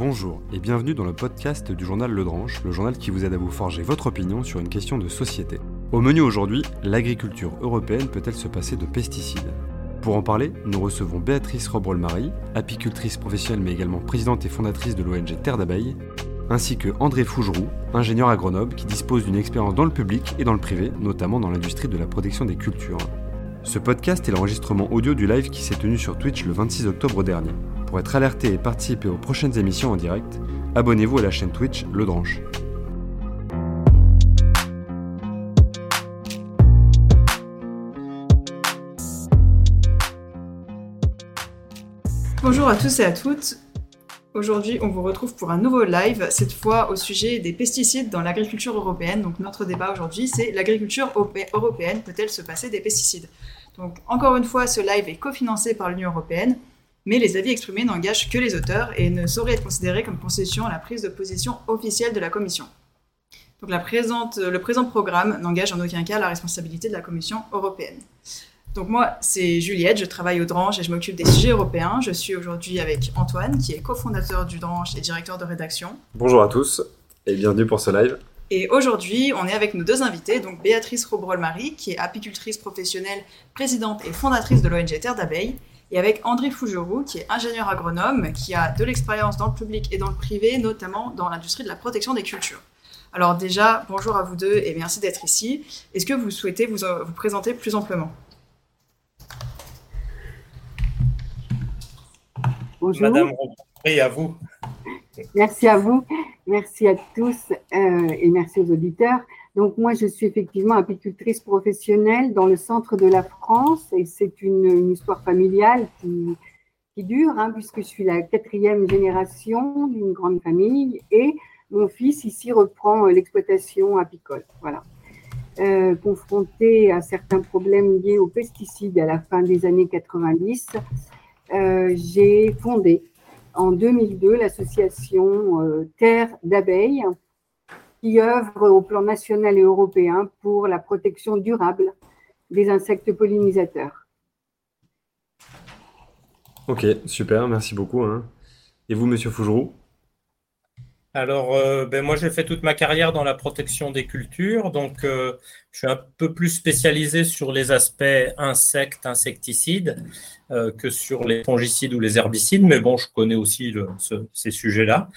Bonjour et bienvenue dans le podcast du journal Le Dranche, le journal qui vous aide à vous forger votre opinion sur une question de société. Au menu aujourd'hui, l'agriculture européenne peut-elle se passer de pesticides? Pour en parler, nous recevons Béatrice Robrol-Marie, apicultrice professionnelle mais également présidente et fondatrice de l'ONG Terre d'abeilles, ainsi que André Fougeroux, ingénieur à Grenoble qui dispose d'une expérience dans le public et dans le privé, notamment dans l'industrie de la protection des cultures. Ce podcast est l'enregistrement audio du live qui s'est tenu sur Twitch le 26 octobre dernier. Pour être alerté et participer aux prochaines émissions en direct, abonnez-vous à la chaîne Twitch Le Dranche. Bonjour à tous et à toutes. Aujourd'hui, on vous retrouve pour un nouveau live, cette fois au sujet des pesticides dans l'agriculture européenne. Donc notre débat aujourd'hui, c'est l'agriculture européenne peut-elle se passer des pesticides? Donc encore une fois, ce live est cofinancé par l'Union européenne mais les avis exprimés n'engagent que les auteurs et ne sauraient être considérés comme concession à la prise de position officielle de la Commission. Donc la présente, le présent programme n'engage en aucun cas la responsabilité de la Commission européenne. Donc moi, c'est Juliette, je travaille au Dranche et je m'occupe des sujets européens. Je suis aujourd'hui avec Antoine, qui est cofondateur du Dranche et directeur de rédaction. Bonjour à tous et bienvenue pour ce live. Et aujourd'hui, on est avec nos deux invités, donc Béatrice Robrol-Marie, qui est apicultrice professionnelle, présidente et fondatrice de l'ONG Terre d'abeilles, et avec André Fougeroux, qui est ingénieur agronome, qui a de l'expérience dans le public et dans le privé, notamment dans l'industrie de la protection des cultures. Alors déjà, bonjour à vous deux et merci d'être ici. Est-ce que vous souhaitez vous, euh, vous présenter plus amplement? Bonjour. Madame et à vous. Merci à vous, merci à tous euh, et merci aux auditeurs. Donc moi, je suis effectivement apicultrice professionnelle dans le centre de la France et c'est une, histoire familiale qui, dure, hein, puisque je suis la quatrième génération d'une grande famille et mon fils ici reprend euh, l'exploitation apicole. Voilà. Euh, à certains problèmes liés aux pesticides à la fin des années 90, euh, j'ai fondé en 2002 l'association euh, Terre d'abeilles qui œuvre au plan national et européen pour la protection durable des insectes pollinisateurs. Ok, super, merci beaucoup. Hein. Et vous, Monsieur Fougeroux? Alors, euh, ben moi, j'ai fait toute ma carrière dans la protection des cultures, donc euh, je suis un peu plus spécialisé sur les aspects insectes, insecticides, euh, que sur les fongicides ou les herbicides, mais bon, je connais aussi ces sujets-là.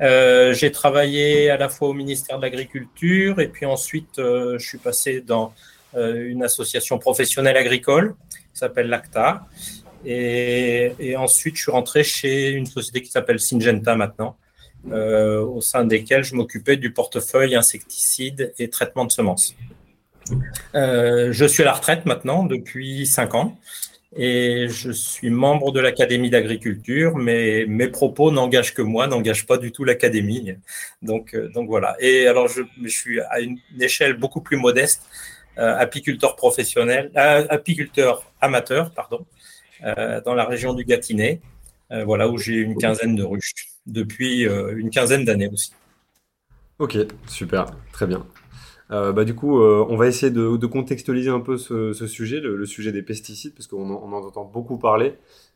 Euh, j'ai travaillé à la fois au ministère de l'Agriculture et puis ensuite euh, je suis passé dans euh, une association professionnelle agricole qui s'appelle l'ACTA. Et, ensuite je suis rentré chez une société qui s'appelle Syngenta maintenant, au sein desquelles je m'occupais du portefeuille insecticides et traitement de semences. je suis à la retraite maintenant depuis cinq ans et je suis membre de l'Académie d'agriculture, mais mes propos n'engagent que moi, n'engagent pas du tout l'Académie. Donc, euh, donc voilà. Et alors, je, suis à une échelle beaucoup plus modeste, euh, apiculteur professionnel, euh, apiculteur amateur, pardon, dans la région du Gâtinais, voilà, où j'ai une quinzaine de ruches depuis une quinzaine d'années aussi. Ok, super, très bien. Euh, bah, du coup, euh, on va essayer de, contextualiser un peu ce, sujet, le, sujet des pesticides, parce qu'on en, entend beaucoup parler.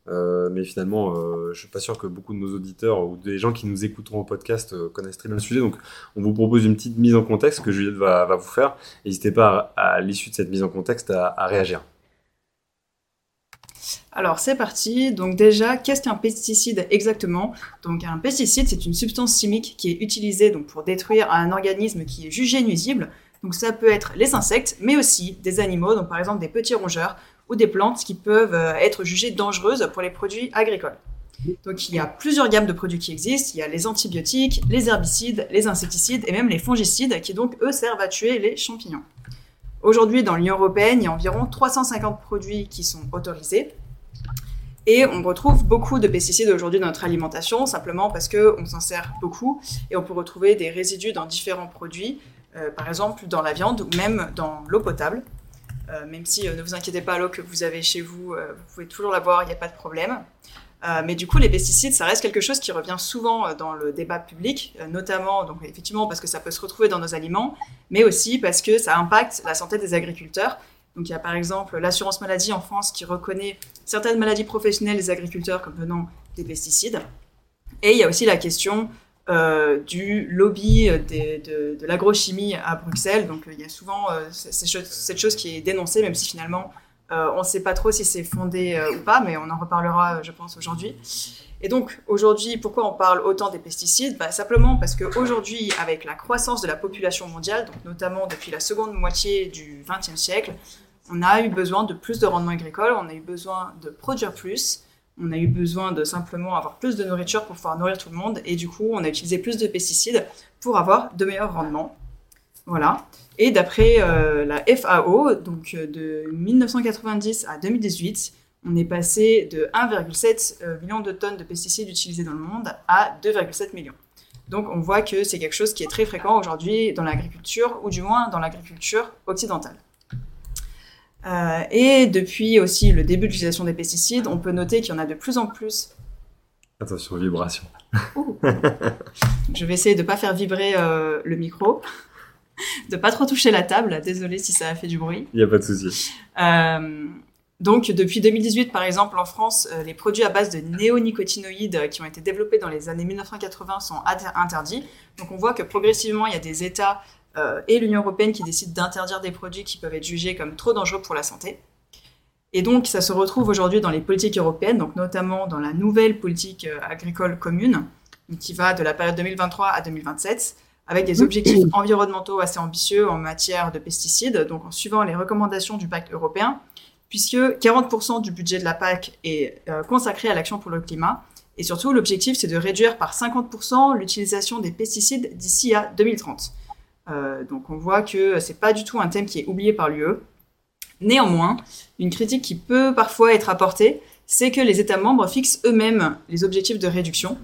Euh, mais finalement, je je suis pas sûr que beaucoup de nos auditeurs ou des gens qui nous écouteront au podcast connaissent très bien le sujet. Donc, on vous propose une petite mise en contexte que Juliette va, vous faire. N'hésitez pas à, l'issue de cette mise en contexte à, réagir. Alors c'est parti. Donc déjà, qu'est-ce qu'un pesticide exactement? Donc un pesticide, c'est une substance chimique qui est utilisée donc pour détruire un organisme qui est jugé nuisible, donc ça peut être les insectes, mais aussi des animaux, donc par exemple des petits rongeurs ou des plantes qui peuvent euh, être jugées dangereuses pour les produits agricoles. Donc il y a plusieurs gammes de produits qui existent. Il y a les antibiotiques, les herbicides, les insecticides et même les fongicides qui donc eux servent à tuer les champignons. Aujourd'hui dans l'Union européenne, il y a environ 350 produits qui sont autorisés. Et on retrouve beaucoup de pesticides aujourd'hui dans notre alimentation, simplement parce qu'on s'en sert beaucoup et on peut retrouver des résidus dans différents produits, euh, par exemple dans la viande ou même dans l'eau potable. Euh, même si euh, ne vous inquiétez pas, l'eau que vous avez chez vous, vous pouvez toujours la boire, il n'y a pas de problème. mais du coup, les pesticides, ça reste quelque chose qui revient souvent dans le débat public, notamment, donc effectivement, parce que ça peut se retrouver dans nos aliments, mais aussi parce que ça impacte la santé des agriculteurs. Donc il y a par exemple l'assurance maladie en France qui reconnaît certaines maladies professionnelles des agriculteurs comme venant des pesticides. Et il y a aussi la question euh, du lobby de, l'agrochimie à Bruxelles. Donc il y a souvent cette chose qui est dénoncée, même si finalement on ne sait pas trop si c'est fondé ou pas, mais on en reparlera, je pense, aujourd'hui. Et donc aujourd'hui, pourquoi on parle autant des pesticides? Bah, Simplement parce qu'aujourd'hui, avec la croissance de la population mondiale, donc notamment depuis la seconde moitié du XXe siècle, on a eu besoin de plus de rendement agricole, on a eu besoin de produire plus, on a eu besoin de simplement avoir plus de nourriture pour pouvoir nourrir tout le monde, et du coup, on a utilisé plus de pesticides pour avoir de meilleurs rendements. Voilà. Et d'après euh, la FAO, donc euh, de 1990 à 2018, on est passé de 1,7 euh, million de tonnes de pesticides utilisés dans le monde à 2,7 millions. Donc on voit que c'est quelque chose qui est très fréquent aujourd'hui dans l'agriculture, ou du moins dans l'agriculture occidentale. Euh, et depuis aussi le début de l'utilisation des pesticides, on peut noter qu'il y en a de plus en plus. Attention, vibration. Je vais essayer de ne pas faire vibrer euh, le micro, de pas trop toucher la table. Désolée si ça a fait du bruit. Il n'y a pas de souci. Euh, donc, depuis 2018, par exemple, en France, les produits à base de néonicotinoïdes qui ont été développés dans les années 1980 sont interdits. Donc, on voit que progressivement, il y a des États euh, et l'Union européenne qui décide d'interdire des produits qui peuvent être jugés comme trop dangereux pour la santé. Et donc, ça se retrouve aujourd'hui dans les politiques européennes, donc notamment dans la nouvelle politique euh, agricole commune, qui va de la période 2023 à 2027, avec des objectifs environnementaux assez ambitieux en matière de pesticides, donc en suivant les recommandations du pacte européen, puisque 40% du budget de la PAC est euh, consacré à l'action pour le climat. Et surtout, l'objectif, c'est de réduire par 50% l'utilisation des pesticides d'ici à 2030. Euh, donc on voit que c'est pas du tout un thème qui est oublié par l'UE. Néanmoins, une critique qui peut parfois être apportée, c'est que les États membres fixent eux-mêmes les objectifs de réduction.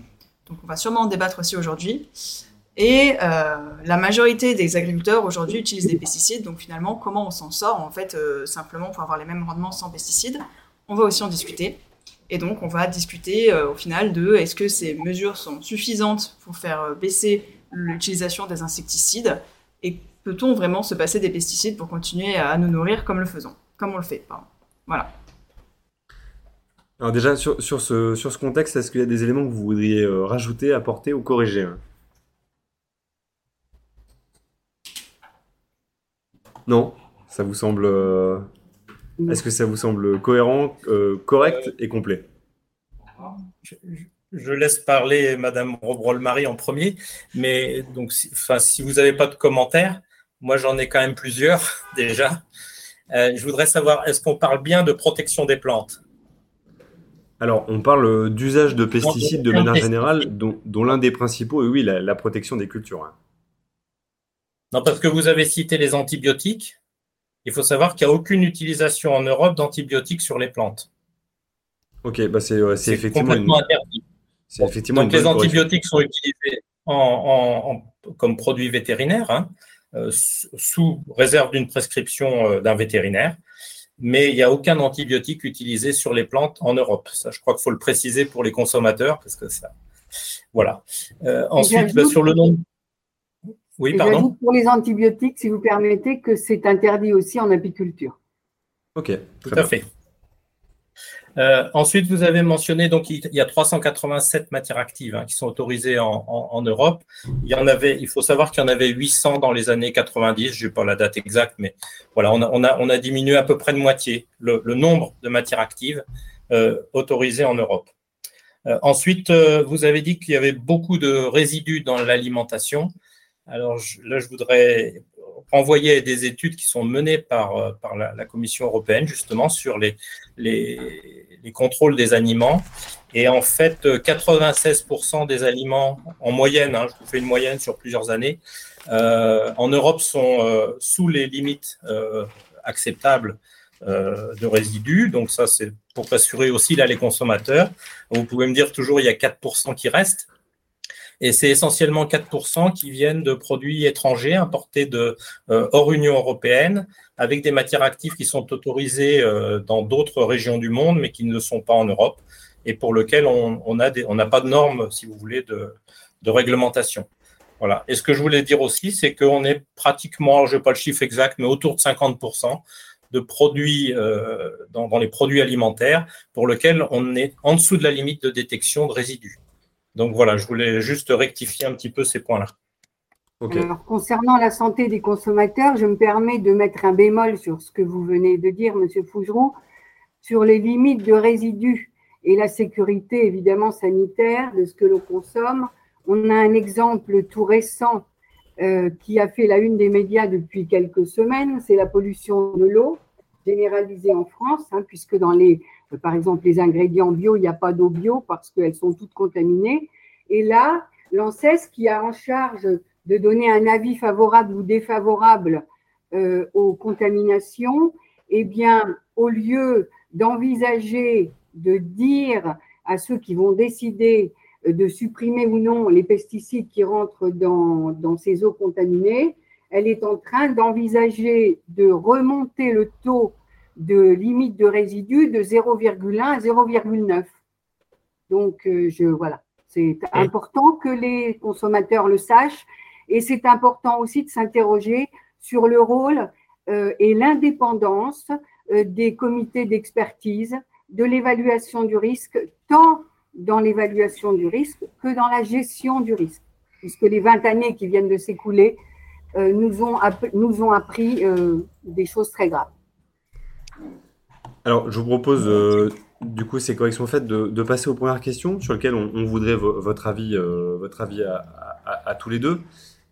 Donc on va sûrement en débattre aussi aujourd'hui. Et euh, la majorité des agriculteurs aujourd'hui utilisent des pesticides. Donc finalement, comment on s'en sort en fait euh, simplement pour avoir les mêmes rendements sans pesticides? On va aussi en discuter. Et donc on va discuter au final de est-ce que ces mesures sont suffisantes pour faire baisser l'utilisation des insecticides? Et peut-on vraiment se passer des pesticides pour continuer à nous nourrir comme le faisons, comme on le fait Voilà. Alors déjà, sur, ce, sur ce contexte, est-ce qu'il y a des éléments que vous voudriez euh, rajouter, apporter ou corriger hein? Non? Ça vous semble... Euh, est-ce que ça vous semble cohérent, euh, correct et complet? je laisse parler Madame Robrol-Marie en premier, mais donc, si, enfin, si vous n'avez pas de commentaires, moi j'en ai quand même plusieurs déjà. Euh, je voudrais savoir, est-ce qu'on parle bien de protection des plantes? Alors, on parle d'usage de pesticides de manière générale, dont, l'un des principaux est oui, la, protection des cultures. Hein. Non, parce que vous avez cité les antibiotiques. Il faut savoir qu'il n'y a aucune utilisation en Europe d'antibiotiques sur les plantes. Ok, bah c'est effectivement complètement interdit. Donc, les antibiotiques sont utilisés comme produits vétérinaires, hein, euh, sous réserve d'une prescription euh, d'un vétérinaire, mais il n'y a aucun antibiotique utilisé sur les plantes en Europe. Ça, je crois qu'il faut le préciser pour les consommateurs, parce que ça. Voilà. Euh, ensuite, bah, sur le nom. Oui, pardon. Pour les antibiotiques, si vous permettez, que c'est interdit aussi en apiculture. Ok, tout à fait. Euh, ensuite, vous avez mentionné donc il y a 387 matières actives hein, qui sont autorisées en, Europe. Il y en avait, il faut savoir qu'il y en avait 800 dans les années 90. Je n'ai pas la date exacte, mais voilà, on a, on a, diminué à peu près de moitié le, nombre de matières actives euh, autorisées en Europe. Euh, ensuite, vous avez dit qu'il y avait beaucoup de résidus dans l'alimentation. Alors là, je voudrais renvoyer des études qui sont menées par, par la, Commission européenne justement sur les, les, les contrôles des aliments. Et en fait, 96% des aliments, en moyenne, hein, je vous fais une moyenne sur plusieurs années, euh, en Europe sont euh, sous les limites euh, acceptables de résidus. Donc ça, c'est pour rassurer aussi là les consommateurs. Vous pouvez me dire toujours, il y a 4% qui restent. Et c'est essentiellement 4% qui viennent de produits étrangers importés de hors Union européenne avec des matières actives qui sont autorisées euh, dans d'autres régions du monde, mais qui ne sont pas en Europe, et pour lesquelles on n'a pas de normes, si vous voulez, de, réglementation. Voilà. Et ce que je voulais dire aussi, c'est qu'on est pratiquement, je n'ai pas le chiffre exact, mais autour de 50% de produits euh, dans, les produits alimentaires pour lesquels on est en dessous de la limite de détection de résidus. Donc voilà, je voulais juste rectifier un petit peu ces points-là. Alors, concernant la santé des consommateurs, je me permets de mettre un bémol sur ce que vous venez de dire, Monsieur Fougeroux, sur les limites de résidus et la sécurité évidemment sanitaire de ce que l'on consomme. On a un exemple tout récent euh, qui a fait la une des médias depuis quelques semaines, c'est la pollution de l'eau généralisée en France, hein, puisque dans les, par exemple, les ingrédients bio, il n'y a pas d'eau bio parce qu'elles sont toutes contaminées. Et là, l'ANSES qui a en charge de donner un avis favorable ou défavorable euh, aux contaminations, eh bien, au lieu d'envisager de dire à ceux qui vont décider de supprimer ou non les pesticides qui rentrent dans ces eaux contaminées, elle est en train d'envisager de remonter le taux de limite de résidus de 0,1 à 0,9. Donc, euh, je, voilà, c'est important que les consommateurs le sachent et c'est important aussi de s'interroger sur le rôle euh, et l'indépendance euh, des comités d'expertise, de l'évaluation du risque, tant dans l'évaluation du risque que dans la gestion du risque, puisque les 20 années qui viennent de s'écouler euh, nous, ont nous ont appris des choses très graves. Alors, je vous propose, du coup, ces corrections faites, de, de, passer aux premières questions sur lesquelles on, voudrait votre avis, votre avis à, tous les deux.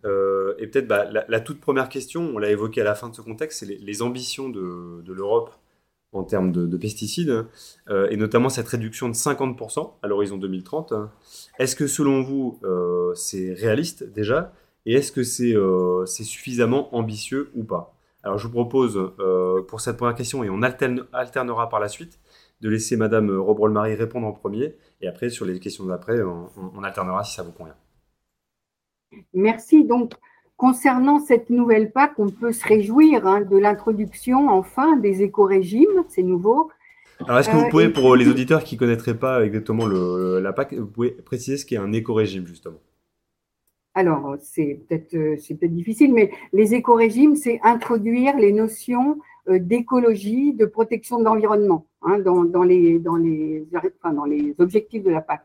Euh, et peut-être bah, la, toute première question, on l'a évoqué à la fin de ce contexte, c'est les, ambitions de, l'Europe en termes de, pesticides, euh, et notamment cette réduction de 50% à l'horizon 2030. Est-ce que selon vous, euh, c'est réaliste déjà, et est-ce que c'est suffisamment ambitieux ou pas? Alors je vous propose, pour cette première question, et on alternera par la suite, de laisser Madame Robrol-Marie répondre en premier, et après, sur les questions d'après, on alternera si ça vous convient. Merci. Donc, concernant cette nouvelle PAC, on peut se réjouir hein, de l'introduction enfin des éco-régimes, c'est nouveau. Alors, est-ce que vous euh, pouvez, pour les auditeurs qui ne connaîtraient pas exactement la PAC, vous pouvez préciser ce qu'est un éco-régime, justement? Alors, c'est peut-être euh, peut difficile, mais les éco-régimes, c'est introduire les notions euh, d'écologie, de protection de l'environnement hein, dans, les, dans, les, dans les objectifs de la PAC.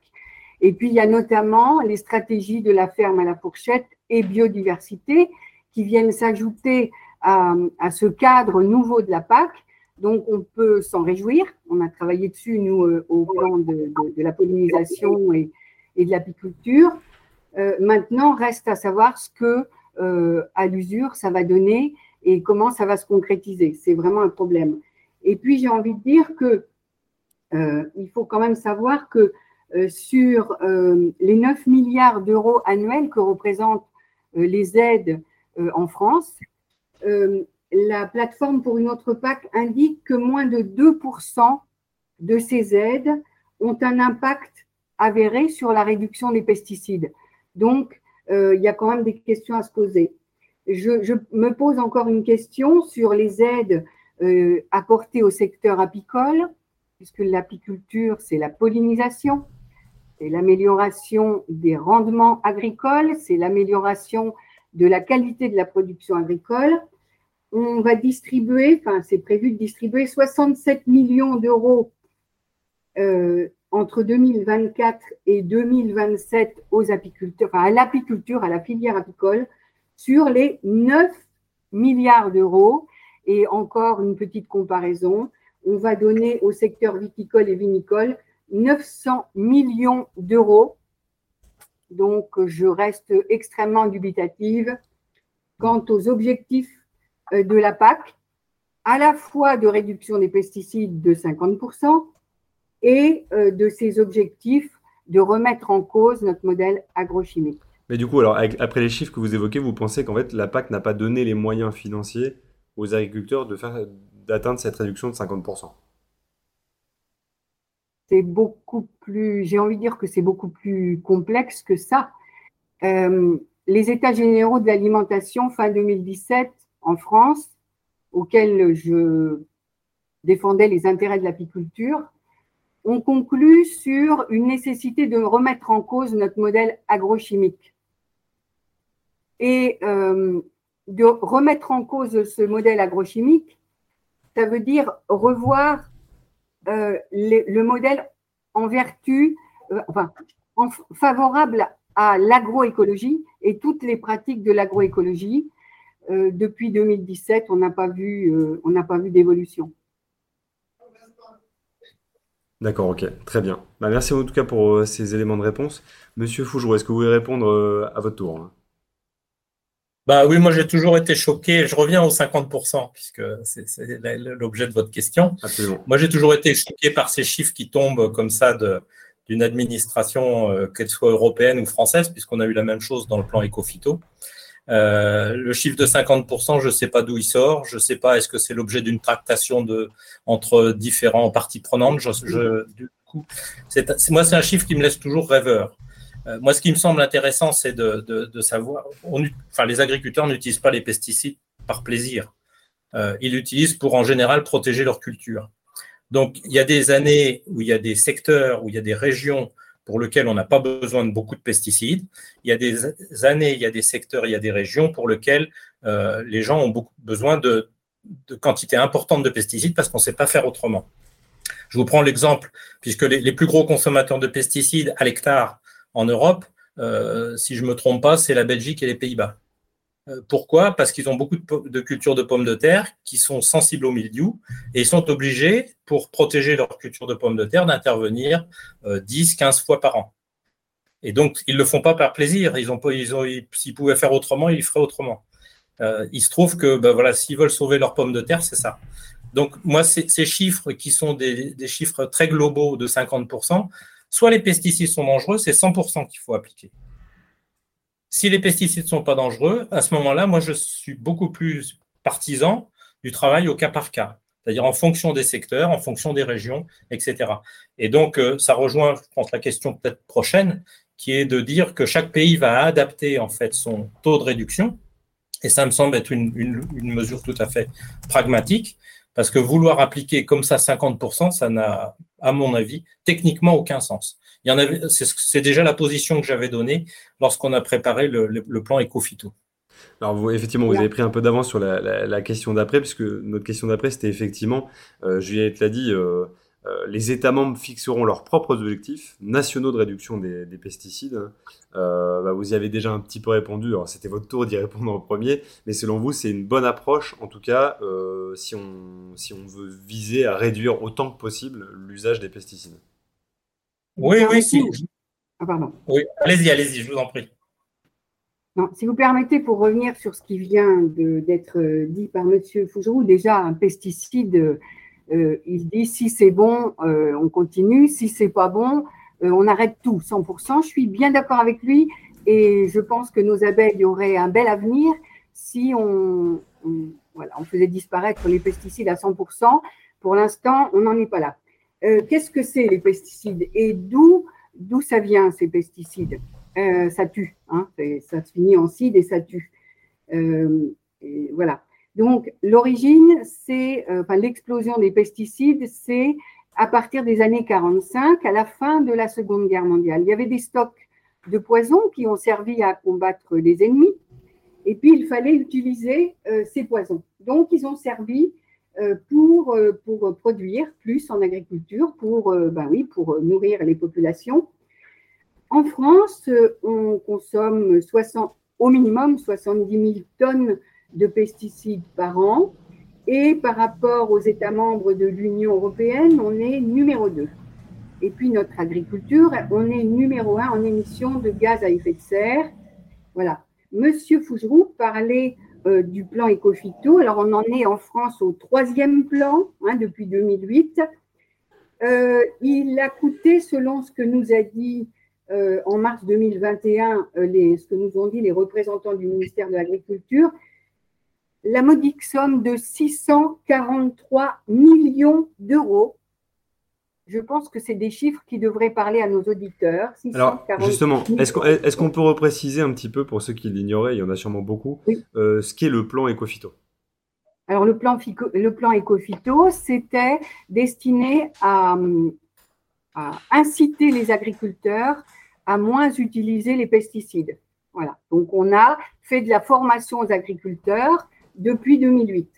Et puis, il y a notamment les stratégies de la ferme à la fourchette et biodiversité qui viennent s'ajouter à, ce cadre nouveau de la PAC. Donc, on peut s'en réjouir. On a travaillé dessus, nous, euh, au plan de, la pollinisation et, de l'apiculture. Euh, maintenant, reste à savoir ce que, euh, à l'usure, ça va donner et comment ça va se concrétiser. C'est vraiment un problème. Et puis, j'ai envie de dire que il faut quand même savoir que euh, sur euh, les 9 milliards d'euros annuels que représentent euh, les aides en France, la plateforme pour une autre PAC indique que moins de 2% de ces aides ont un impact avéré sur la réduction des pesticides. Donc, il y a quand même des questions à se poser. Je, me pose encore une question sur les aides apportées au secteur apicole, puisque l'apiculture, c'est la pollinisation c'est l'amélioration des rendements agricoles, c'est l'amélioration de la qualité de la production agricole. On va distribuer, enfin c'est prévu de distribuer 67 millions d'euros euh, entre 2024 et 2027 aux apiculteurs, enfin à l'apiculture, à la filière apicole, sur les 9 milliards d'euros. Et encore une petite comparaison, on va donner au secteur viticole et vinicole 900 millions d'euros. Donc, je reste extrêmement dubitative quant aux objectifs euh, de la PAC, à la fois de réduction des pesticides de 50% et euh, de ces objectifs de remettre en cause notre modèle agrochimique. Mais du coup, alors, après les chiffres que vous évoquez, vous pensez qu'en fait, la PAC n'a pas donné les moyens financiers aux agriculteurs de faire d'atteindre cette réduction de 50% c'est beaucoup plus, j'ai envie de dire que c'est beaucoup plus complexe que ça. Euh, les États généraux de l'alimentation fin 2017 en France, auxquels je défendais les intérêts de l'apiculture, ont conclu sur une nécessité de remettre en cause notre modèle agrochimique. Et euh, de remettre en cause ce modèle agrochimique, ça veut dire revoir euh, le modèle en vertu, euh, enfin, favorables à l'agroécologie et toutes les pratiques de l'agroécologie. Depuis 2017, on n'a pas vu, euh, on n'a pas vu d'évolution. D'accord, ok, très bien. Bah, merci en tout cas pour euh, ces éléments de réponse. Monsieur Fougereau, est-ce que vous voulez répondre à votre tour hein? Bah oui, moi j'ai toujours été choqué. Je reviens aux 50%, puisque c'est l'objet de votre question. Absolument. Moi j'ai toujours été choqué par ces chiffres qui tombent comme ça d'une administration, qu'elle soit européenne ou française, puisqu'on a eu la même chose dans le plan Ecofito. Euh, le chiffre de 50%, je ne sais pas d'où il sort. Je ne sais pas, est-ce que c'est l'objet d'une tractation de, entre différents parties prenantes? Je, du coup, moi, c'est un chiffre qui me laisse toujours rêveur. Euh, moi, ce qui me semble intéressant, c'est de, de, de, savoir. On, enfin, les agriculteurs n'utilisent pas les pesticides par plaisir. Euh, ils l'utilisent pour, en général, protéger leur culture. Donc, il y a des années où il y a des secteurs, où il y a des régions pour lequel on n'a pas besoin de beaucoup de pesticides. Il y a des années, il y a des secteurs, il y a des régions pour lesquelles euh, les gens ont beaucoup besoin de, quantités importantes de pesticides parce qu'on ne sait pas faire autrement. Je vous prends l'exemple, puisque les, plus gros consommateurs de pesticides à l'hectare en Europe, euh, si je ne me trompe pas, c'est la Belgique et les Pays-Bas. Euh, pourquoi? Parce qu'ils ont beaucoup de, cultures de pommes de terre qui sont sensibles au mildiou et ils sont obligés, pour protéger leur culture de pommes de terre, d'intervenir 10, euh, 15 fois par an. Et donc, ils ne le font pas par plaisir. Ils ont, ils s'ils pouvaient faire autrement, ils feraient autrement. Euh, il se trouve que ben voilà, s'ils veulent sauver leurs pommes de terre, c'est ça. Donc, moi, ces chiffres qui sont des, des, chiffres très globaux de 50%, soit les pesticides sont dangereux, c'est 100% qu'il faut appliquer. Si les pesticides ne sont pas dangereux, à ce moment-là, moi, je suis beaucoup plus partisan du travail au cas par cas, c'est-à-dire en fonction des secteurs, en fonction des régions, etc. Et donc, euh, ça rejoint, je pense, la question peut-être prochaine, qui est de dire que chaque pays va adapter en fait son taux de réduction. Et ça me semble être une, une mesure tout à fait pragmatique, parce que vouloir appliquer comme ça 50%, ça n'a, à mon avis, techniquement aucun sens c'est déjà la position que j'avais donnée lorsqu'on a préparé le, plan Ecofito. Alors, vous, effectivement, vous avez pris un peu d'avance sur la, question d'après, puisque notre question d'après, c'était effectivement, euh, Juliette l'a dit, euh, euh, les États membres fixeront leurs propres objectifs nationaux de réduction des, pesticides. Euh, bah, vous y avez déjà un petit peu répondu, alors c'était votre tour d'y répondre en premier, mais selon vous, c'est une bonne approche, en tout cas, si, on, si on veut viser à réduire autant que possible l'usage des pesticides. Oui, oui, si. Ah, pardon. Oui, allez-y, allez-y, je vous en prie. Non, si vous permettez, pour revenir sur ce qui vient d'être euh, dit par M. Fougeroux, déjà un pesticide, euh, il dit si c'est bon, euh, on continue, si c'est pas bon, on arrête tout, 100%. Je suis bien d'accord avec lui et je pense que nos abeilles auraient un bel avenir si on, voilà, on faisait disparaître les pesticides à 100%. Pour l'instant, on n'en est pas là. Euh, qu'est-ce que c'est les pesticides? Et d'où d'où ça vient ces pesticides? Euh, Ça tue, hein, ça se finit en cide et ça tue. Euh, voilà. Donc l'origine, c'est, enfin l'explosion des pesticides, c'est à partir des années 45, à la fin de la Seconde Guerre mondiale. Il y avait des stocks de poisons qui ont servi à combattre les ennemis, et puis il fallait utiliser ces poisons. Donc ils ont servi pour, euh, pour produire plus en agriculture, pour, euh, ben oui, pour nourrir les populations. En France, on consomme 60, au minimum 70 000 tonnes de pesticides par an. Et par rapport aux États membres de l'Union européenne, on est numéro 2. Et puis notre agriculture, on est numéro 1 en émissions de gaz à effet de serre. Voilà. Monsieur Fougeroux parlait euh, du plan Ecofito. Alors, on en est en France au troisième plan hein, depuis 2008. Euh, il a coûté, selon ce que nous a dit euh, en mars 2021, les, ce que nous ont dit les représentants du ministère de l'Agriculture, la modique somme de 643 millions d'euros je pense que c'est des chiffres qui devraient parler à nos auditeurs. Alors, justement, est-ce qu'on peut repréciser un petit peu, pour ceux qui l'ignoraient, il y en a sûrement beaucoup, euh, ce qu'est le plan Ecofito Alors, le plan, le plan Ecofito, c'était destiné à, inciter les agriculteurs à moins utiliser les pesticides. Voilà. Donc, on a fait de la formation aux agriculteurs depuis 2008.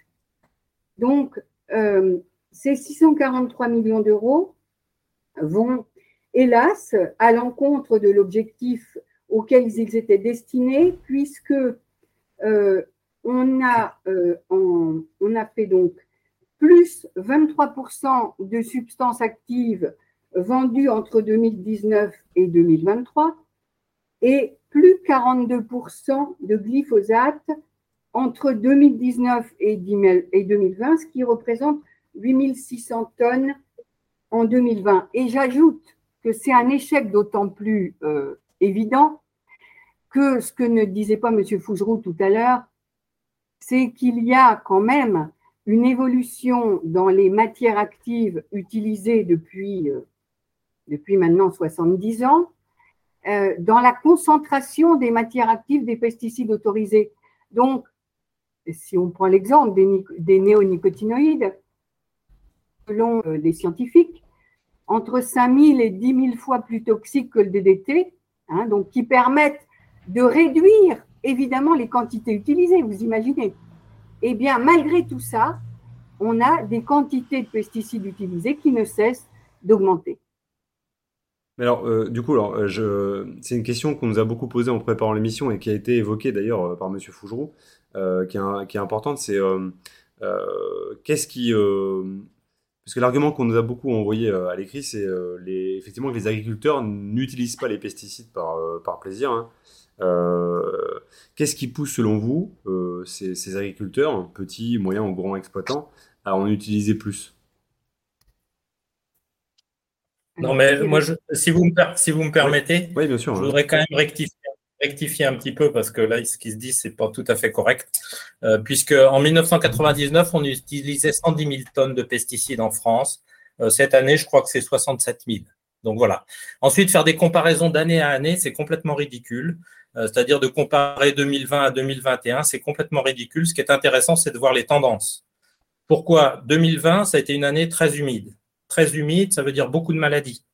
Donc, euh, ces 643 millions d'euros vont hélas, à l'encontre de l'objectif auquel ils étaient destinés, puisque euh, on, a, euh, on a fait donc plus 23% de substances actives vendues entre 2019 et 2023 et plus 42% de glyphosate entre 2019 et 2020, ce qui représente 8600 tonnes en 2020. Et j'ajoute que c'est un échec d'autant plus euh, évident que ce que ne disait pas M. Fougeroux tout à l'heure, c'est qu'il y a quand même une évolution dans les matières actives utilisées depuis, euh, depuis maintenant 70 ans, euh, dans la concentration des matières actives des pesticides autorisés. Donc, si on prend l'exemple des, des, néonicotinoïdes, selon euh, les scientifiques, entre 5000 et 10 000 fois plus toxiques que le DDT, hein, donc qui permettent de réduire évidemment les quantités utilisées, vous imaginez. Eh bien, malgré tout ça, on a des quantités de pesticides utilisés qui ne cessent d'augmenter. Alors, euh, du coup, euh, c'est une question qu'on nous a beaucoup posée en préparant l'émission et qui a été évoquée d'ailleurs euh, par M. Fougeroux, qui, est, importante, c'est qu'est-ce qui... Parce que l'argument qu'on nous a beaucoup envoyé à l'écrit, c'est les... effectivement que les agriculteurs n'utilisent pas les pesticides par, par plaisir. Hein. Qu'est-ce qui pousse, selon vous, ces, ces, agriculteurs, petits, moyens ou grands exploitants, à en utiliser plus? Non, mais moi, si, vous me, si vous me permettez, oui, bien sûr, je voudrais quand même rectifier, rectifier, un petit peu parce que là, ce qui se dit, c'est pas tout à fait correct. Euh, puisque en 1999, on utilisait 110 000 tonnes de pesticides en France. Euh, cette année, je crois que c'est 67 000. Donc voilà. Ensuite, faire des comparaisons d'année à année, c'est complètement ridicule. Euh, c'est-à-dire de comparer 2020 à 2021, c'est complètement ridicule. Ce qui est intéressant, c'est de voir les tendances. Pourquoi 2020, ça a été une année très humide très humide, ça veut dire beaucoup de maladies.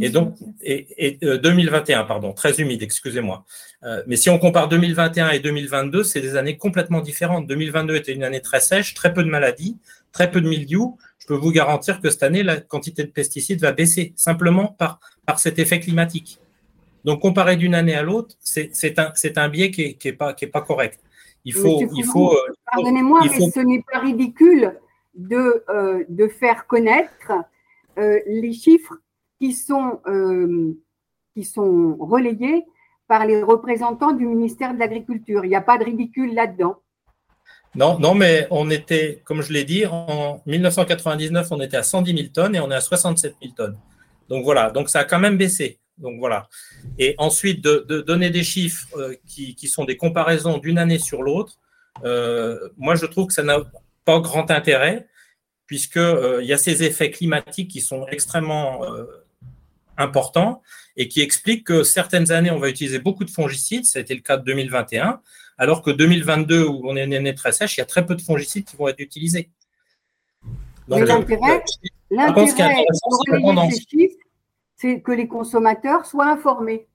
Et donc, et, 2021, euh, pardon, très humide, excusez-moi. Euh, mais si on compare 2021 et 2022, c'est des années complètement différentes. 2022 était une année très sèche, très peu de maladies, très peu de mildiou. Je peux vous garantir que cette année, la quantité de pesticides va baisser, simplement par, par cet effet climatique. Donc, comparer d'une année à l'autre, c'est un, un biais qui n'est qui est pas, qui est pas correct. Il faut. Il faut euh, Pardonnez-moi, mais ce n'est pas ridicule de, euh, de faire connaître euh, les chiffres qui sont, euh, qui sont relayés par les représentants du ministère de l'Agriculture. Il n'y a pas de ridicule là-dedans. Non, non, mais on était, comme je l'ai dit, en 1999, on était à 110 000 tonnes et on est à 67 000 tonnes. Donc voilà, donc ça a quand même baissé. Donc voilà. Et ensuite, de, donner des chiffres qui, qui, sont des comparaisons d'une année sur l'autre, moi je trouve que ça n'a pas grand intérêt, puisqu'il euh, y a ces effets climatiques qui sont extrêmement euh, importants et qui expliquent que certaines années, on va utiliser beaucoup de fongicides, ça a été le cas de 2021, alors que 2022, où on est une année très sèche, il y a très peu de fongicides qui vont être utilisés. l'intérêt, c'est que les consommateurs soient informés.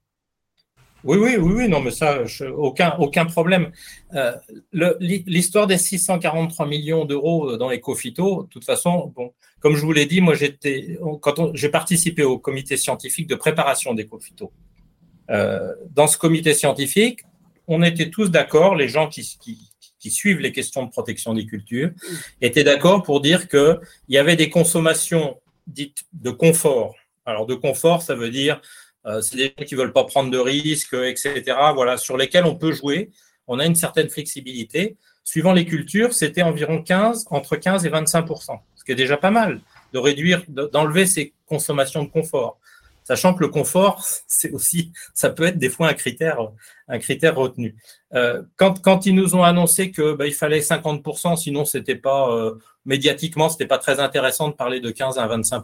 Oui, oui, oui, oui, non, mais ça, aucun, aucun problème. Euh, l'histoire des 643 millions d'euros dans les cophytos, de toute façon, bon, comme je vous l'ai dit, moi, j'étais, quand j'ai participé au comité scientifique de préparation des cophytos. Euh, dans ce comité scientifique, on était tous d'accord, les gens qui, qui, qui, suivent les questions de protection des cultures, étaient d'accord pour dire qu'il y avait des consommations dites de confort. Alors, de confort, ça veut dire euh, c'est des gens qui veulent pas prendre de risques, etc. Voilà, sur lesquels on peut jouer. On a une certaine flexibilité. Suivant les cultures, c'était environ 15, entre 15 et 25 ce qui est déjà pas mal de réduire, d'enlever ces consommations de confort. Sachant que le confort, c'est aussi, ça peut être des fois un critère, un critère retenu. Euh, quand, quand, ils nous ont annoncé que bah, il fallait 50%, sinon c'était pas euh, médiatiquement, c'était pas très intéressant de parler de 15 à 25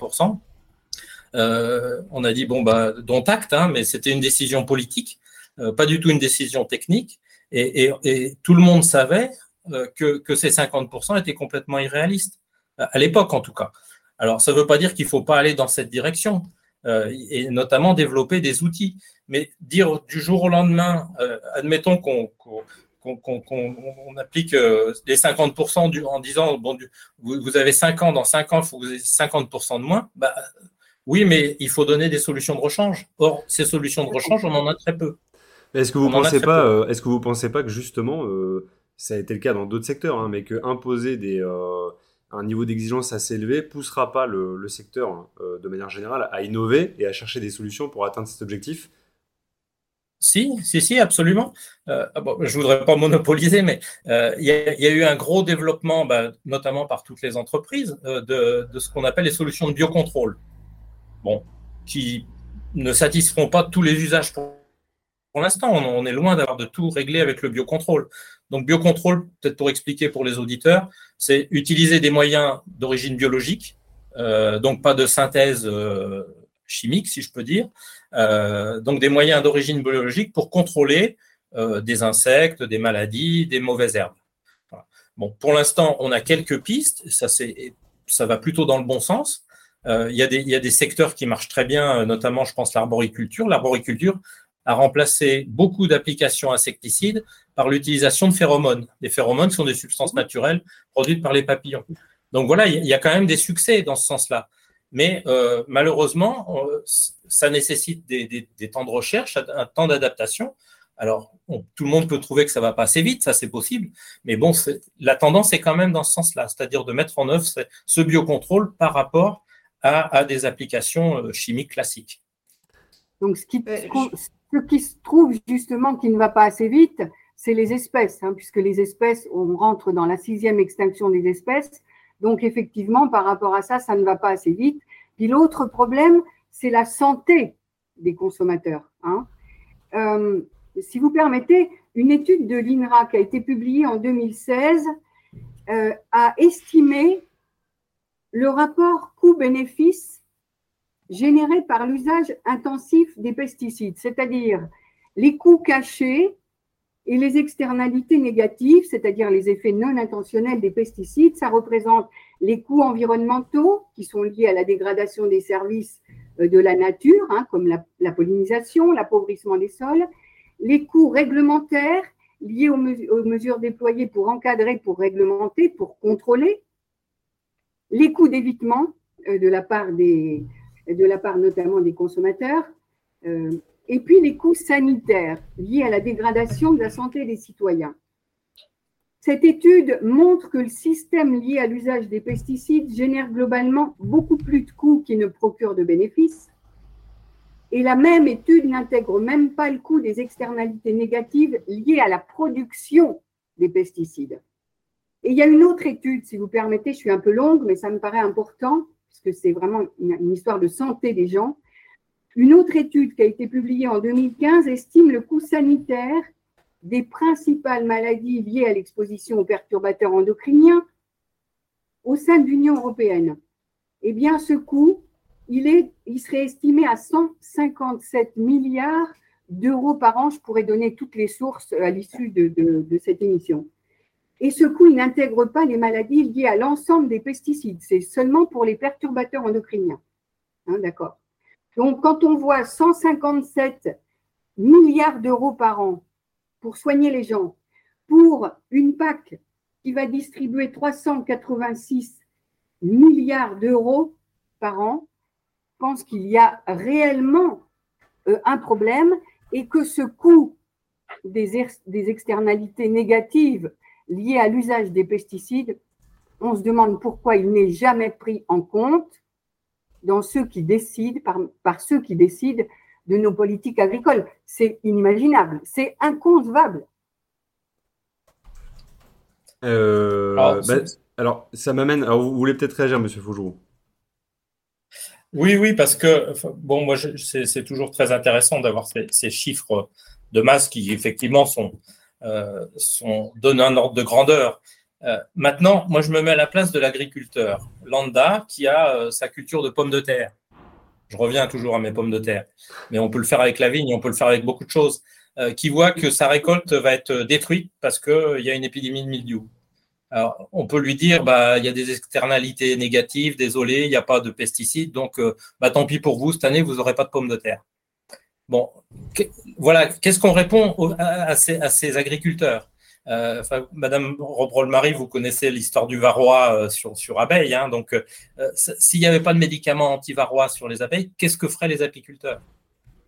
euh, on a dit, bon, bah, dont acte, hein, mais c'était une décision politique, euh, pas du tout une décision technique. Et, tout le monde savait euh, que, ces 50% étaient complètement irréalistes, à l'époque en tout cas. Alors, ça ne veut pas dire qu'il ne faut pas aller dans cette direction, et notamment développer des outils. Mais dire du jour au lendemain, admettons qu'on applique les 50% en disant bon, vous, avez 5 ans, dans 5 ans, il faut que vous ayez 50% de moins, bah, Oui, mais il faut donner des solutions de rechange. Or, ces solutions de rechange, on en a très peu. Est-ce que vous pensez pas, euh, est-ce que vous pensez pas que justement, euh, ça a été le cas dans d'autres secteurs, hein, mais que imposer des, euh, un niveau d'exigence assez élevé poussera pas le, secteur, hein, de manière générale, à innover et à chercher des solutions pour atteindre cet objectif? Si, si, si, absolument. Euh, ah bon, je voudrais pas monopoliser, mais il y, a eu un gros développement, bah, notamment par toutes les entreprises, de, de, ce qu'on appelle les solutions de biocontrôle. Bon, qui ne satisferont pas tous les usages pour l'instant, on, est loin d'avoir de tout réglé avec le biocontrôle. Donc, biocontrôle, peut-être pour expliquer pour les auditeurs, c'est utiliser des moyens d'origine biologique, euh, donc pas de synthèse euh, chimique, si je peux dire, euh, donc des moyens d'origine biologique pour contrôler des insectes, des maladies, des mauvaises herbes. Bon, pour l'instant, on a quelques pistes, ça, ça va plutôt dans le bon sens. Il, y a des, il, y a des, secteurs qui marchent très bien, notamment, je pense, l'arboriculture. L'arboriculture, a remplacé beaucoup d'applications insecticides par l'utilisation de phéromones. Les phéromones sont des substances naturelles produites par les papillons. Donc voilà, il y a quand même des succès dans ce sens-là. Mais euh, malheureusement, euh, ça nécessite des, temps de recherche, un temps d'adaptation. Alors, tout le monde peut trouver que ça va pas assez vite, ça c'est possible, mais bon, la tendance est quand même dans ce sens-là, c'est-à-dire de mettre en œuvre ce biocontrôle par rapport à, des applications euh, chimiques classiques. Donc, ce qui, ce qui se trouve justement qui ne va pas assez vite, c'est les espèces, hein, puisque les espèces, on rentre dans la sixième extinction des espèces. Donc effectivement, par rapport à ça, ça ne va pas assez vite. Puis l'autre problème, c'est la santé des consommateurs. Hein. Euh, si vous permettez, une étude de l'INRA qui a été publiée en 2016 euh, a estimé le rapport coût-bénéfice générés par l'usage intensif des pesticides, c'est-à-dire les coûts cachés et les externalités négatives, c'est-à-dire les effets non intentionnels des pesticides. Ça représente les coûts environnementaux qui sont liés à la dégradation des services euh, de la nature, hein, comme la, pollinisation, l'appauvrissement des sols, les coûts réglementaires liés aux mesures déployées pour encadrer, pour réglementer, pour contrôler, les coûts d'évitement euh, de la part notamment des consommateurs, euh, et puis les coûts sanitaires liés à la dégradation de la santé des citoyens. Cette étude montre que le système lié à l'usage des pesticides génère globalement beaucoup plus de coûts qu'il ne procure de bénéfices. Et la même étude n'intègre même pas le coût des externalités négatives liées à la production des pesticides. Et il y a une autre étude, si vous permettez, je suis un peu longue, mais ça me paraît important, puisque c'est vraiment une, histoire de santé des gens. Une autre étude qui a été publiée en 2015 estime le coût sanitaire des principales maladies liées à l'exposition aux perturbateurs endocriniens au sein de l'Union européenne. Eh bien, ce coût, il, est, il serait estimé à 157 milliards d'euros par an. Je pourrais donner toutes les sources à l'issue de, de cette émission. Et ce coût, il n'intègre pas les maladies liées à l'ensemble des pesticides. C'est seulement pour les perturbateurs endocriniens. Hein, D'accord. Donc, quand on voit 157 milliards d'euros par an pour soigner les gens, pour une PAC qui va distribuer 386 milliards d'euros par an, je pense qu'il y a réellement euh, un problème et que ce coût des, des externalités négatives liés à l'usage des pesticides, on se demande pourquoi il n'est jamais pris en compte dans ceux qui décident, par, ceux qui décident de nos politiques agricoles. C'est inimaginable, c'est inconcevable. Euh, alors, bah, ça m'amène. vous voulez peut-être réagir, Monsieur Faugeroux Oui, oui, parce que bon, moi, c'est toujours très intéressant d'avoir ces, chiffres de masse qui effectivement sont sont, donnent un ordre de grandeur. Euh, maintenant, moi, je me mets à la place de l'agriculteur lambda qui a euh, sa culture de pommes de terre. Je reviens toujours à mes pommes de terre, mais on peut le faire avec la vigne, on peut le faire avec beaucoup de choses. qui voit que sa récolte va être détruite parce qu'il y a une épidémie de mildiou. On peut lui dire, bah, il y a des externalités négatives, désolé, il n'y a pas de pesticides, donc bah, tant pis pour vous, cette année, vous n'aurez pas de pommes de terre. Bon, voilà, qu'est-ce qu'on répond à, ces, agriculteurs? Euh, Madame Robrol-Marie, vous connaissez l'histoire du varroa sur, sur abeilles. Hein, donc, s'il n'y avait pas de médicaments anti-varroa sur les abeilles, qu'est-ce que feraient les apiculteurs?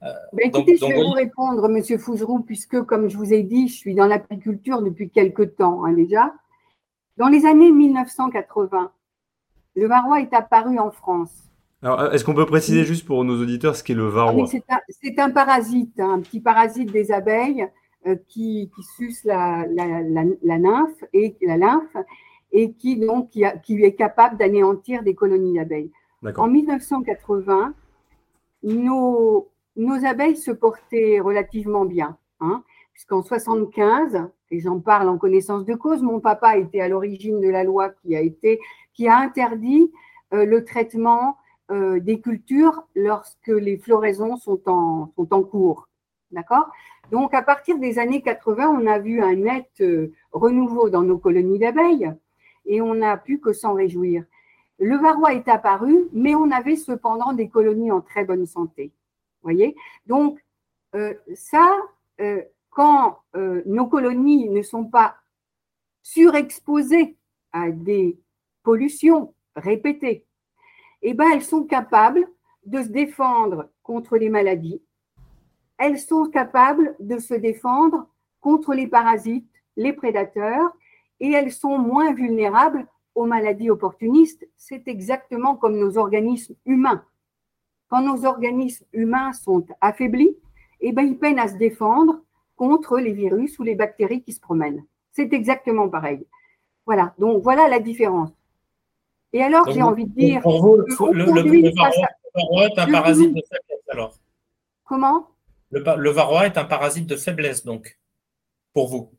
Ben, écoutez, je vais vous répondre, Monsieur Fougeroux, puisque, comme je vous ai dit, je suis dans l'apiculture depuis quelque temps hein, déjà. Dans les années 1980, le varroa est apparu en France. Alors, est-ce qu'on peut préciser juste pour nos auditeurs ce qu'est le varroa ah C'est un, parasite, hein, un petit parasite des abeilles euh, qui, suce la, nymphe et la lymphe et qui donc qui, est capable d'anéantir des colonies d'abeilles. En 1980, nos, nos abeilles se portaient relativement bien, hein, puisqu'en 75, et j'en parle en connaissance de cause, mon papa était à l'origine de la loi qui a été qui a interdit euh, le traitement euh, des cultures lorsque les floraisons sont en, cours. D'accord? Donc, à partir des années 80, on a vu un net euh, renouveau dans nos colonies d'abeilles et on n'a pu que s'en réjouir. Le varroa est apparu, mais on avait cependant des colonies en très bonne santé. voyez? Donc, euh, ça, quand nos colonies ne sont pas surexposées à des pollutions répétées, eh ben, elles sont capables de se défendre contre les maladies. Elles sont capables de se défendre contre les parasites, les prédateurs, et elles sont moins vulnérables aux maladies opportunistes. C'est exactement comme nos organismes humains. Quand nos organismes humains sont affaiblis, eh ben, ils peinent à se défendre contre les virus ou les bactéries qui se promènent. C'est exactement pareil. Voilà, donc voilà la différence. Et alors, j'ai envie de dire. Pour vous, le, varroa, est un parasite de faiblesse, alors Comment? Le, varroa est un parasite de faiblesse, donc, pour vous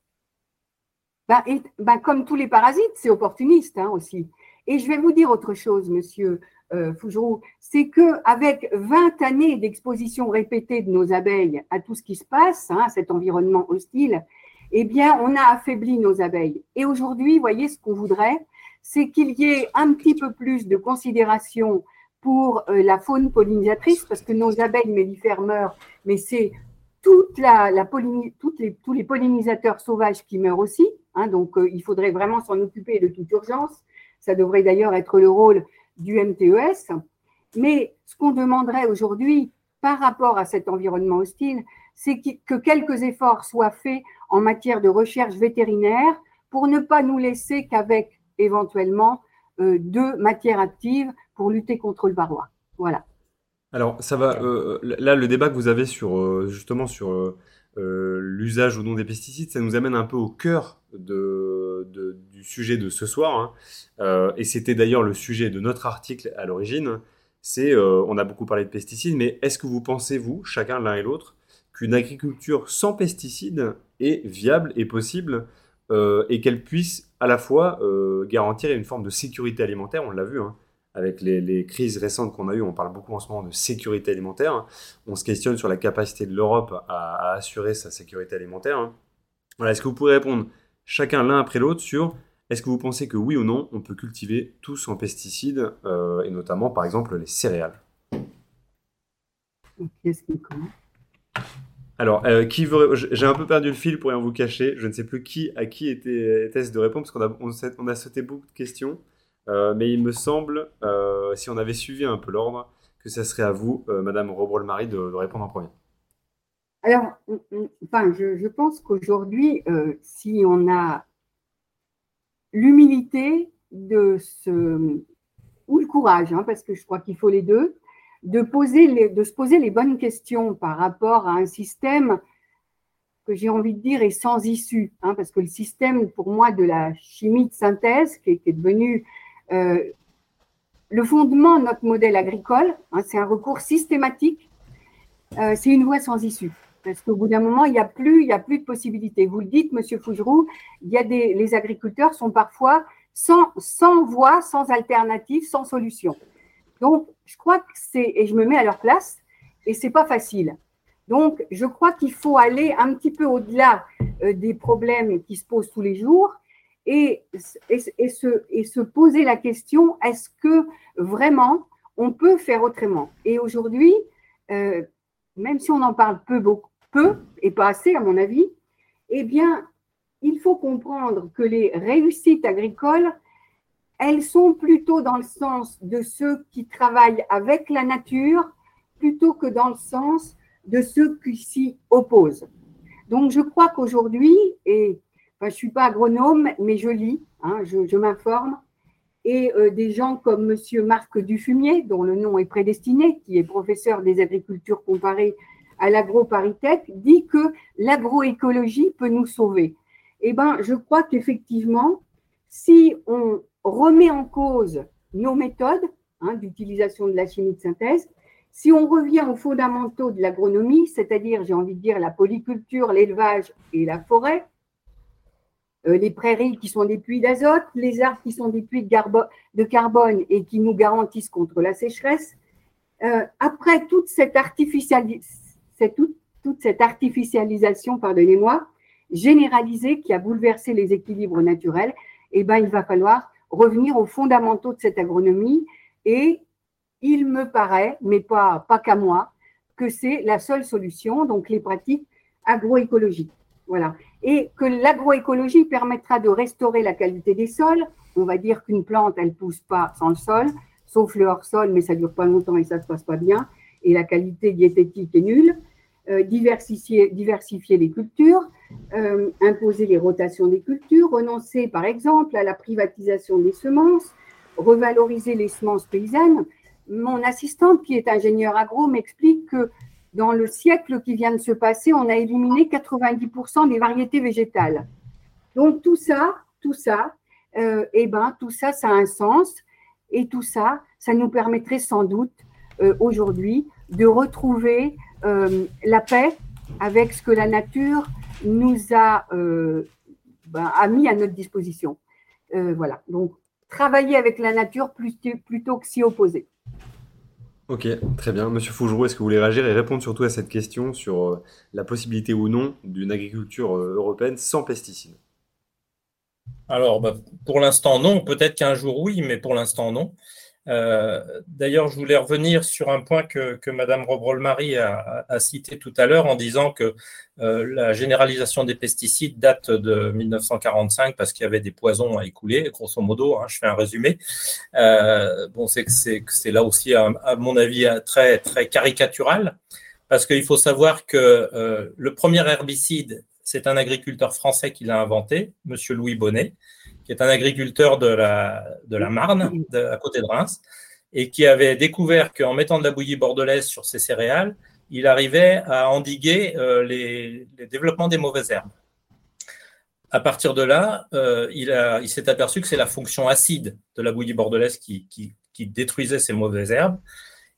bah, bah, Comme tous les parasites, c'est opportuniste hein, aussi. Et je vais vous dire autre chose, monsieur euh, Fougeroux, c'est qu'avec 20 années d'exposition répétée de nos abeilles à tout ce qui se passe, hein, cet environnement hostile, eh bien, on a affaibli nos abeilles. Et aujourd'hui, voyez ce qu'on voudrait, c'est qu'il y ait un petit peu plus de considération pour euh, la faune pollinisatrice, parce que nos abeilles mellifères meurent, mais c'est toute la, les, tous les pollinisateurs sauvages qui meurent aussi. Hein, donc, euh, il faudrait vraiment s'en occuper de toute urgence. Ça devrait d'ailleurs être le rôle du MTES. Mais ce qu'on demanderait aujourd'hui par rapport à cet environnement hostile, c'est que quelques efforts soient faits en matière de recherche vétérinaire pour ne pas nous laisser qu'avec éventuellement euh, de matières actives pour lutter contre le varroa. Voilà. Alors, ça va. Euh, là, le débat que vous avez sur euh, justement sur l'usage ou non des pesticides, ça nous amène un peu au cœur du sujet de ce soir. Hein. et c'était d'ailleurs le sujet de notre article à l'origine. C'est, on a beaucoup parlé de pesticides, mais est-ce que vous pensez, vous, chacun l'un et l'autre, qu'une agriculture sans pesticides est viable et possible euh, et qu'elle puisse à la fois euh, garantir une forme de sécurité alimentaire, on l'a vu, hein, avec les, crises récentes qu'on a eues, on parle beaucoup en ce moment de sécurité alimentaire, on se questionne sur la capacité de l'Europe à, assurer sa sécurité alimentaire. Hein. Voilà, est-ce que vous pourrez répondre chacun l'un après l'autre sur est-ce que vous pensez que oui ou non, on peut cultiver tout sans pesticides, euh, et notamment par exemple les céréales? Qu'est-ce alors, euh, qui j'ai un peu perdu le fil pour rien vous cacher. Je ne sais plus qui à qui était, était-ce de répondre parce qu'on a, on, a sauté beaucoup de questions. Euh, mais il me semble, euh, si on avait suivi un peu l'ordre, que ça serait à vous, Madame Robrol-Marie, de, répondre en premier. Alors, je, pense qu'aujourd'hui, si on a l'humilité de ce ou le courage, hein, parce que je crois qu'il faut les deux, de, poser de se poser les bonnes questions par rapport à un système que j'ai envie de dire est sans issue, hein, parce que le système, pour moi, de la chimie de synthèse, qui est, devenu euh, le fondement de notre modèle agricole, hein, c'est un recours systématique, euh, c'est une voie sans issue. Parce qu'au bout d'un moment, il n'y a plus, il y a plus de possibilités. Vous le dites, Monsieur Fougeroux, il y a des, les agriculteurs sont parfois sans, sans voie, sans alternative, sans solution. Donc, je crois que c'est, et je me mets à leur place, et c'est pas facile. Donc, je crois qu'il faut aller un petit peu au-delà euh, des problèmes qui se posent tous les jours et, se, poser la question est-ce que vraiment on peut faire autrement? Et aujourd'hui, euh, même si on en parle peu, peu et pas assez à mon avis, eh bien, il faut comprendre que les réussites agricoles, elles sont plutôt dans le sens de ceux qui travaillent avec la nature plutôt que dans le sens de ceux qui s'y opposent. Donc, je crois qu'aujourd'hui, et je ne suis pas agronome, mais je lis, hein, je, m'informe, et euh, des gens comme M. Marc Dufumier, dont le nom est prédestiné, qui est professeur des agricultures comparées à l'agro-paritech, dit que l'agroécologie peut nous sauver. Eh bien, je crois qu'effectivement, si on remet en cause nos méthodes hein, d'utilisation de la chimie de synthèse, si on revient aux fondamentaux de l'agronomie, c'est-à-dire, j'ai envie de dire, la polyculture, l'élevage et la forêt, euh, les prairies qui sont des puits d'azote, les arbres qui sont des puits de, carbone et qui nous garantissent contre la sécheresse, euh, après toute cette, artificialisation, pardonnez-moi, généralisée qui a bouleversé les équilibres naturels, eh ben, il va falloir revenir aux fondamentaux de cette agronomie et il me paraît, mais pas, pas qu'à moi, que c'est la seule solution, donc les pratiques agroécologiques. Voilà. Et que l'agroécologie permettra de restaurer la qualité des sols. On va dire qu'une plante, elle ne pousse pas sans le sol, sauf le hors-sol, mais ça ne dure pas longtemps et ça ne se passe pas bien. Et la qualité diététique est nulle. Euh, diversifier, diversifier les cultures, euh, imposer les rotations des cultures, renoncer par exemple à la privatisation des semences, revaloriser les semences paysannes mon assistante, qui est ingénieure agro, m'explique que dans le siècle qui vient de se passer, on a éliminé 90% des variétés végétales. Donc tout ça, tout ça, euh, eh ben, tout ça, ça a un sens. Et tout ça, ça nous permettrait sans doute euh, aujourd'hui de retrouver la paix avec ce que la nature nous a, ben, a mis à notre disposition. voilà. Donc, travailler avec la nature plutôt que s'y opposer. Ok, très bien. Monsieur Fougeroux, est-ce que vous voulez réagir et répondre surtout à cette question sur euh, la possibilité ou non d'une agriculture euh, européenne sans pesticides? Alors, bah, pour l'instant, non. Peut-être qu'un jour, oui, mais pour l'instant, non. Euh, d'ailleurs, je voulais revenir sur un point que, que Madame Robrol-Marie a, cité tout à l'heure en disant que euh, la généralisation des pesticides date de 1945 parce qu'il y avait des poisons à écouler, grosso modo. Hein, je fais un résumé. Euh, bon, c'est que c'est là aussi, à, mon avis, très très caricatural parce qu'il faut savoir que le premier herbicide, c'est un agriculteur français qui l'a inventé, Monsieur Louis Bonnet qui est un agriculteur de la, de la Marne, à côté de Reims, et qui avait découvert qu'en mettant de la bouillie bordelaise sur ses céréales, il arrivait à endiguer euh, les, développements des mauvaises herbes. À partir de là, euh, il, il s'est aperçu que c'est la fonction acide de la bouillie bordelaise qui, qui, détruisait ces mauvaises herbes.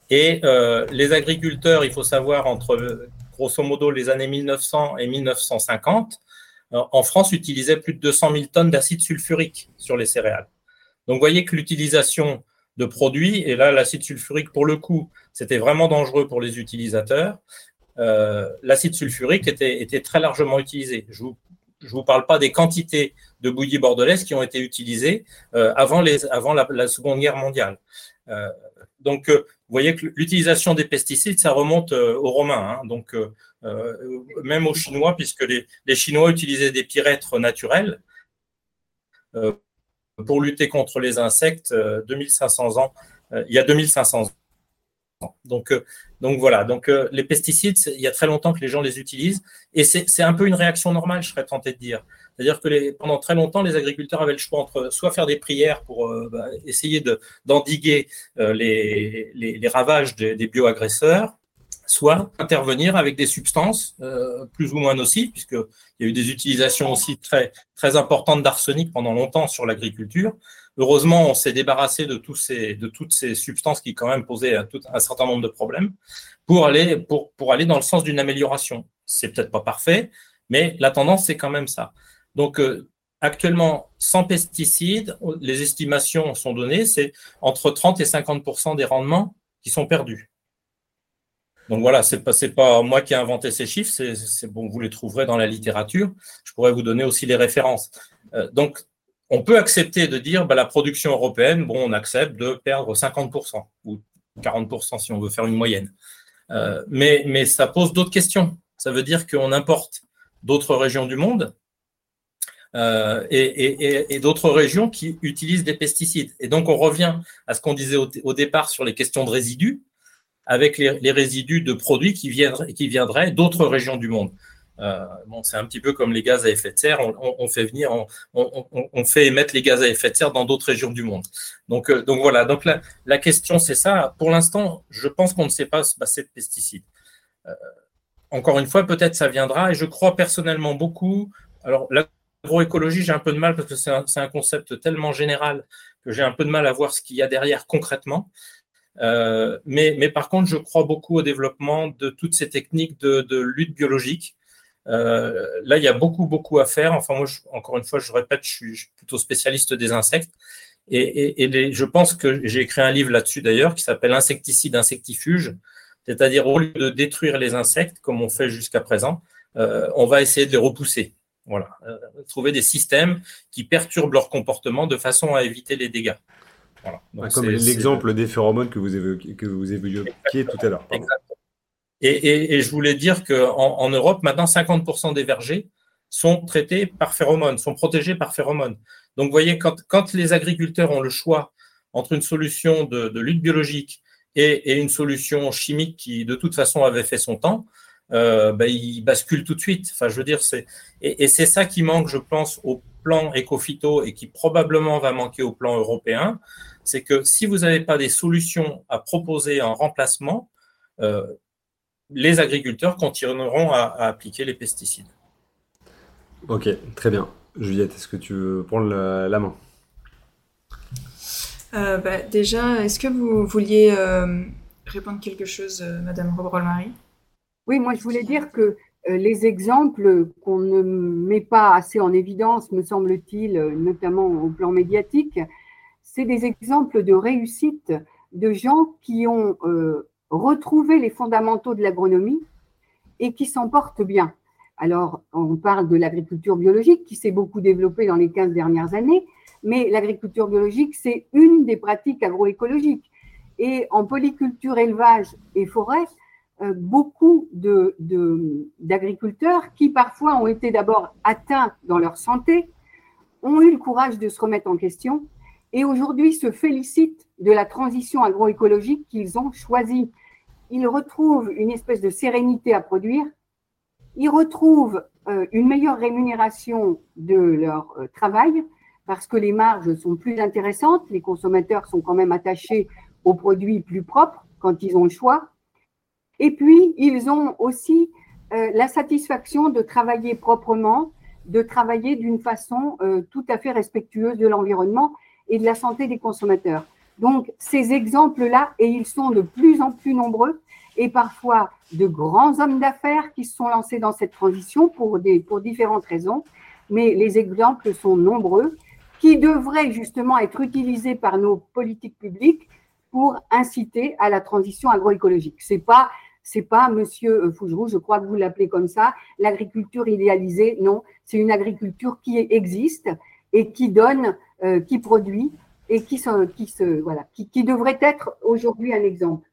Et euh, les agriculteurs, il faut savoir, entre grosso modo les années 1900 et 1950, en France, utilisait plus de 200 000 tonnes d'acide sulfurique sur les céréales. Donc, vous voyez que l'utilisation de produits, et là, l'acide sulfurique, pour le coup, c'était vraiment dangereux pour les utilisateurs. Euh, l'acide sulfurique était, très largement utilisé. Je ne vous, parle pas des quantités de bouillie bordelaise qui ont été utilisées euh, avant, la, Seconde Guerre mondiale. Euh, donc, vous voyez que l'utilisation des pesticides, ça remonte aux Romains. Hein. donc, même aux Chinois, puisque les, Chinois utilisaient des pyrètres naturels euh, pour lutter contre les insectes 2500 euh, ans, il y a 2500 ans. Donc, donc voilà, donc les pesticides, il y a très longtemps que les gens les utilisent et c'est un peu une réaction normale, je serais tenté de dire. C'est-à-dire que les, pendant très longtemps, les agriculteurs avaient le choix entre soit faire des prières pour bah, essayer d'endiguer les, les, ravages des, des bioagresseurs, soit intervenir avec des substances euh, plus ou moins nocives, puisqu'il y a eu des utilisations aussi très, très importantes d'arsenic pendant longtemps sur l'agriculture. Heureusement, on s'est débarrassé de, tous ces, de toutes ces substances qui quand même posaient un, certain nombre de problèmes pour aller, pour, pour aller dans le sens d'une amélioration. C'est peut-être pas parfait, mais la tendance, c'est quand même ça. Donc, euh, actuellement, sans pesticides, les estimations sont données, c'est entre 30 et 50 des rendements qui sont perdus. Donc voilà, c'est pas pas moi qui ai inventé ces chiffres, c'est bon, vous les trouverez dans la littérature. Je pourrais vous donner aussi les références. Euh, donc on peut accepter de dire bah, la production européenne, on accepte de perdre 50% ou 40% si on veut faire une moyenne. Euh, mais, mais ça pose d'autres questions. Ça veut dire qu'on importe d'autres régions du monde et, d'autres régions qui utilisent des pesticides. Et donc, on revient à ce qu'on disait au, départ sur les questions de résidus, avec les, résidus de produits qui, viendraient, qui viendraient d'autres régions du monde. Euh, bon, c'est un petit peu comme les gaz à effet de serre. On, fait venir, on, fait émettre les gaz à effet de serre dans d'autres régions du monde. Donc, euh, donc voilà. Donc la, la question, c'est ça. Pour l'instant, je pense qu'on ne sait pas se passer de pesticides. Euh, encore une fois, peut-être ça viendra. Et je crois personnellement beaucoup. Alors l'agroécologie, j'ai un peu de mal parce que c'est un, un, concept tellement général que j'ai un peu de mal à voir ce qu'il y a derrière concrètement. Mais, mais, par contre, je crois beaucoup au développement de toutes ces techniques de, lutte biologique euh, là, il y a beaucoup, beaucoup à faire. Enfin, moi, encore une fois, je répète, je suis, plutôt spécialiste des insectes. Et, je pense que j'ai écrit un livre là-dessus d'ailleurs qui s'appelle Insecticide, insectifuge. C'est-à-dire, au lieu de détruire les insectes comme on fait jusqu'à présent, euh, on va essayer de les repousser. Voilà. Euh, trouver des systèmes qui perturbent leur comportement de façon à éviter les dégâts. Voilà. comme l'exemple des phéromones que vous évoquiez, que vous évoquiez tout à l'heure. Et, je voulais dire qu'en en Europe, maintenant, 50% des vergers sont traités par phéromones, sont protégés par phéromones. Donc, vous voyez, quand, les agriculteurs ont le choix entre une solution de, lutte biologique et, une solution chimique qui, de toute façon, avait fait son temps, euh, ben, ils basculent tout de suite. Enfin, je veux dire, c'est et, c'est ça qui manque, je pense, au plan éco-phyto et qui probablement va manquer au plan européen, c'est que si vous n'avez pas des solutions à proposer en remplacement, euh, les agriculteurs continueront à, appliquer les pesticides. Ok, très bien. Juliette, est-ce que tu veux prendre la, main? Euh, bah, Déjà, est-ce que vous vouliez euh, répondre quelque chose, euh, Madame Robrol-Marie Oui, moi je voulais dire que les exemples qu'on ne met pas assez en évidence, me semble-t-il, notamment au plan médiatique, c'est des exemples de réussite de gens qui ont retrouver les fondamentaux de l'agronomie et qui s'en portent bien. Alors, on parle de l'agriculture biologique qui s'est beaucoup développée dans les 15 dernières années, mais l'agriculture biologique, c'est une des pratiques agroécologiques. Et en polyculture, élevage et forêt, euh, beaucoup d'agriculteurs qui parfois ont été d'abord atteints dans leur santé, ont eu le courage de se remettre en question et aujourd'hui se félicitent de la transition agroécologique qu'ils ont choisie. Ils retrouvent une espèce de sérénité à produire, ils retrouvent euh, une meilleure rémunération de leur euh, travail parce que les marges sont plus intéressantes, les consommateurs sont quand même attachés aux produits plus propres quand ils ont le choix. Et puis, ils ont aussi euh, la satisfaction de travailler proprement, de travailler d'une façon tout à fait respectueuse de l'environnement et de la santé des consommateurs. Donc, ces exemples-là, et ils sont de plus en plus nombreux, et parfois de grands hommes d'affaires qui se sont lancés dans cette transition pour, des, pour différentes raisons, mais les exemples sont nombreux, qui devraient justement être utilisés par nos politiques publiques pour inciter à la transition agroécologique. C'est pas pas Monsieur Fougerou, je crois que vous l'appelez comme ça, l'agriculture idéalisée. Non, c'est une agriculture qui existe et qui donne, euh, qui produit et qui, se, qui, se, voilà, qui, devrait être aujourd'hui un exemple.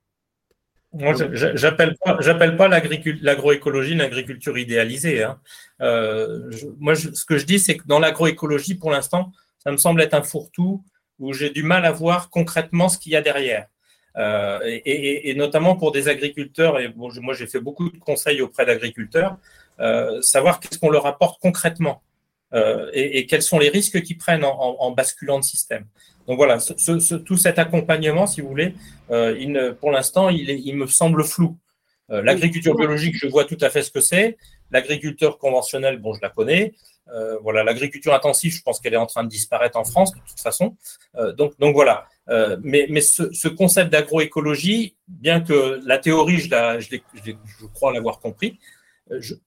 Moi, j'appelle pas, pas l'agroécologie une agriculture idéalisée. Hein. Euh, moi, ce que je dis, c'est que dans l'agroécologie, pour l'instant, ça me semble être un fourre-tout où j'ai du mal à voir concrètement ce qu'il y a derrière. Euh, et, notamment pour des agriculteurs, et moi j'ai fait beaucoup de conseils auprès d'agriculteurs, savoir qu'est-ce qu'on leur apporte concrètement et, quels sont les risques qu'ils prennent en, basculant de système. Donc voilà, tout cet accompagnement, si vous voulez, euh, pour l'instant, il, me semble flou. Euh, l'agriculture biologique, je vois tout à fait ce que c'est. L'agriculteur conventionnel, bon, je la connais. Euh, voilà, l'agriculture intensive, je pense qu'elle est en train de disparaître en France de toute façon. donc, donc voilà. mais, ce, concept d'agroécologie, bien que la théorie, je, je, crois l'avoir compris,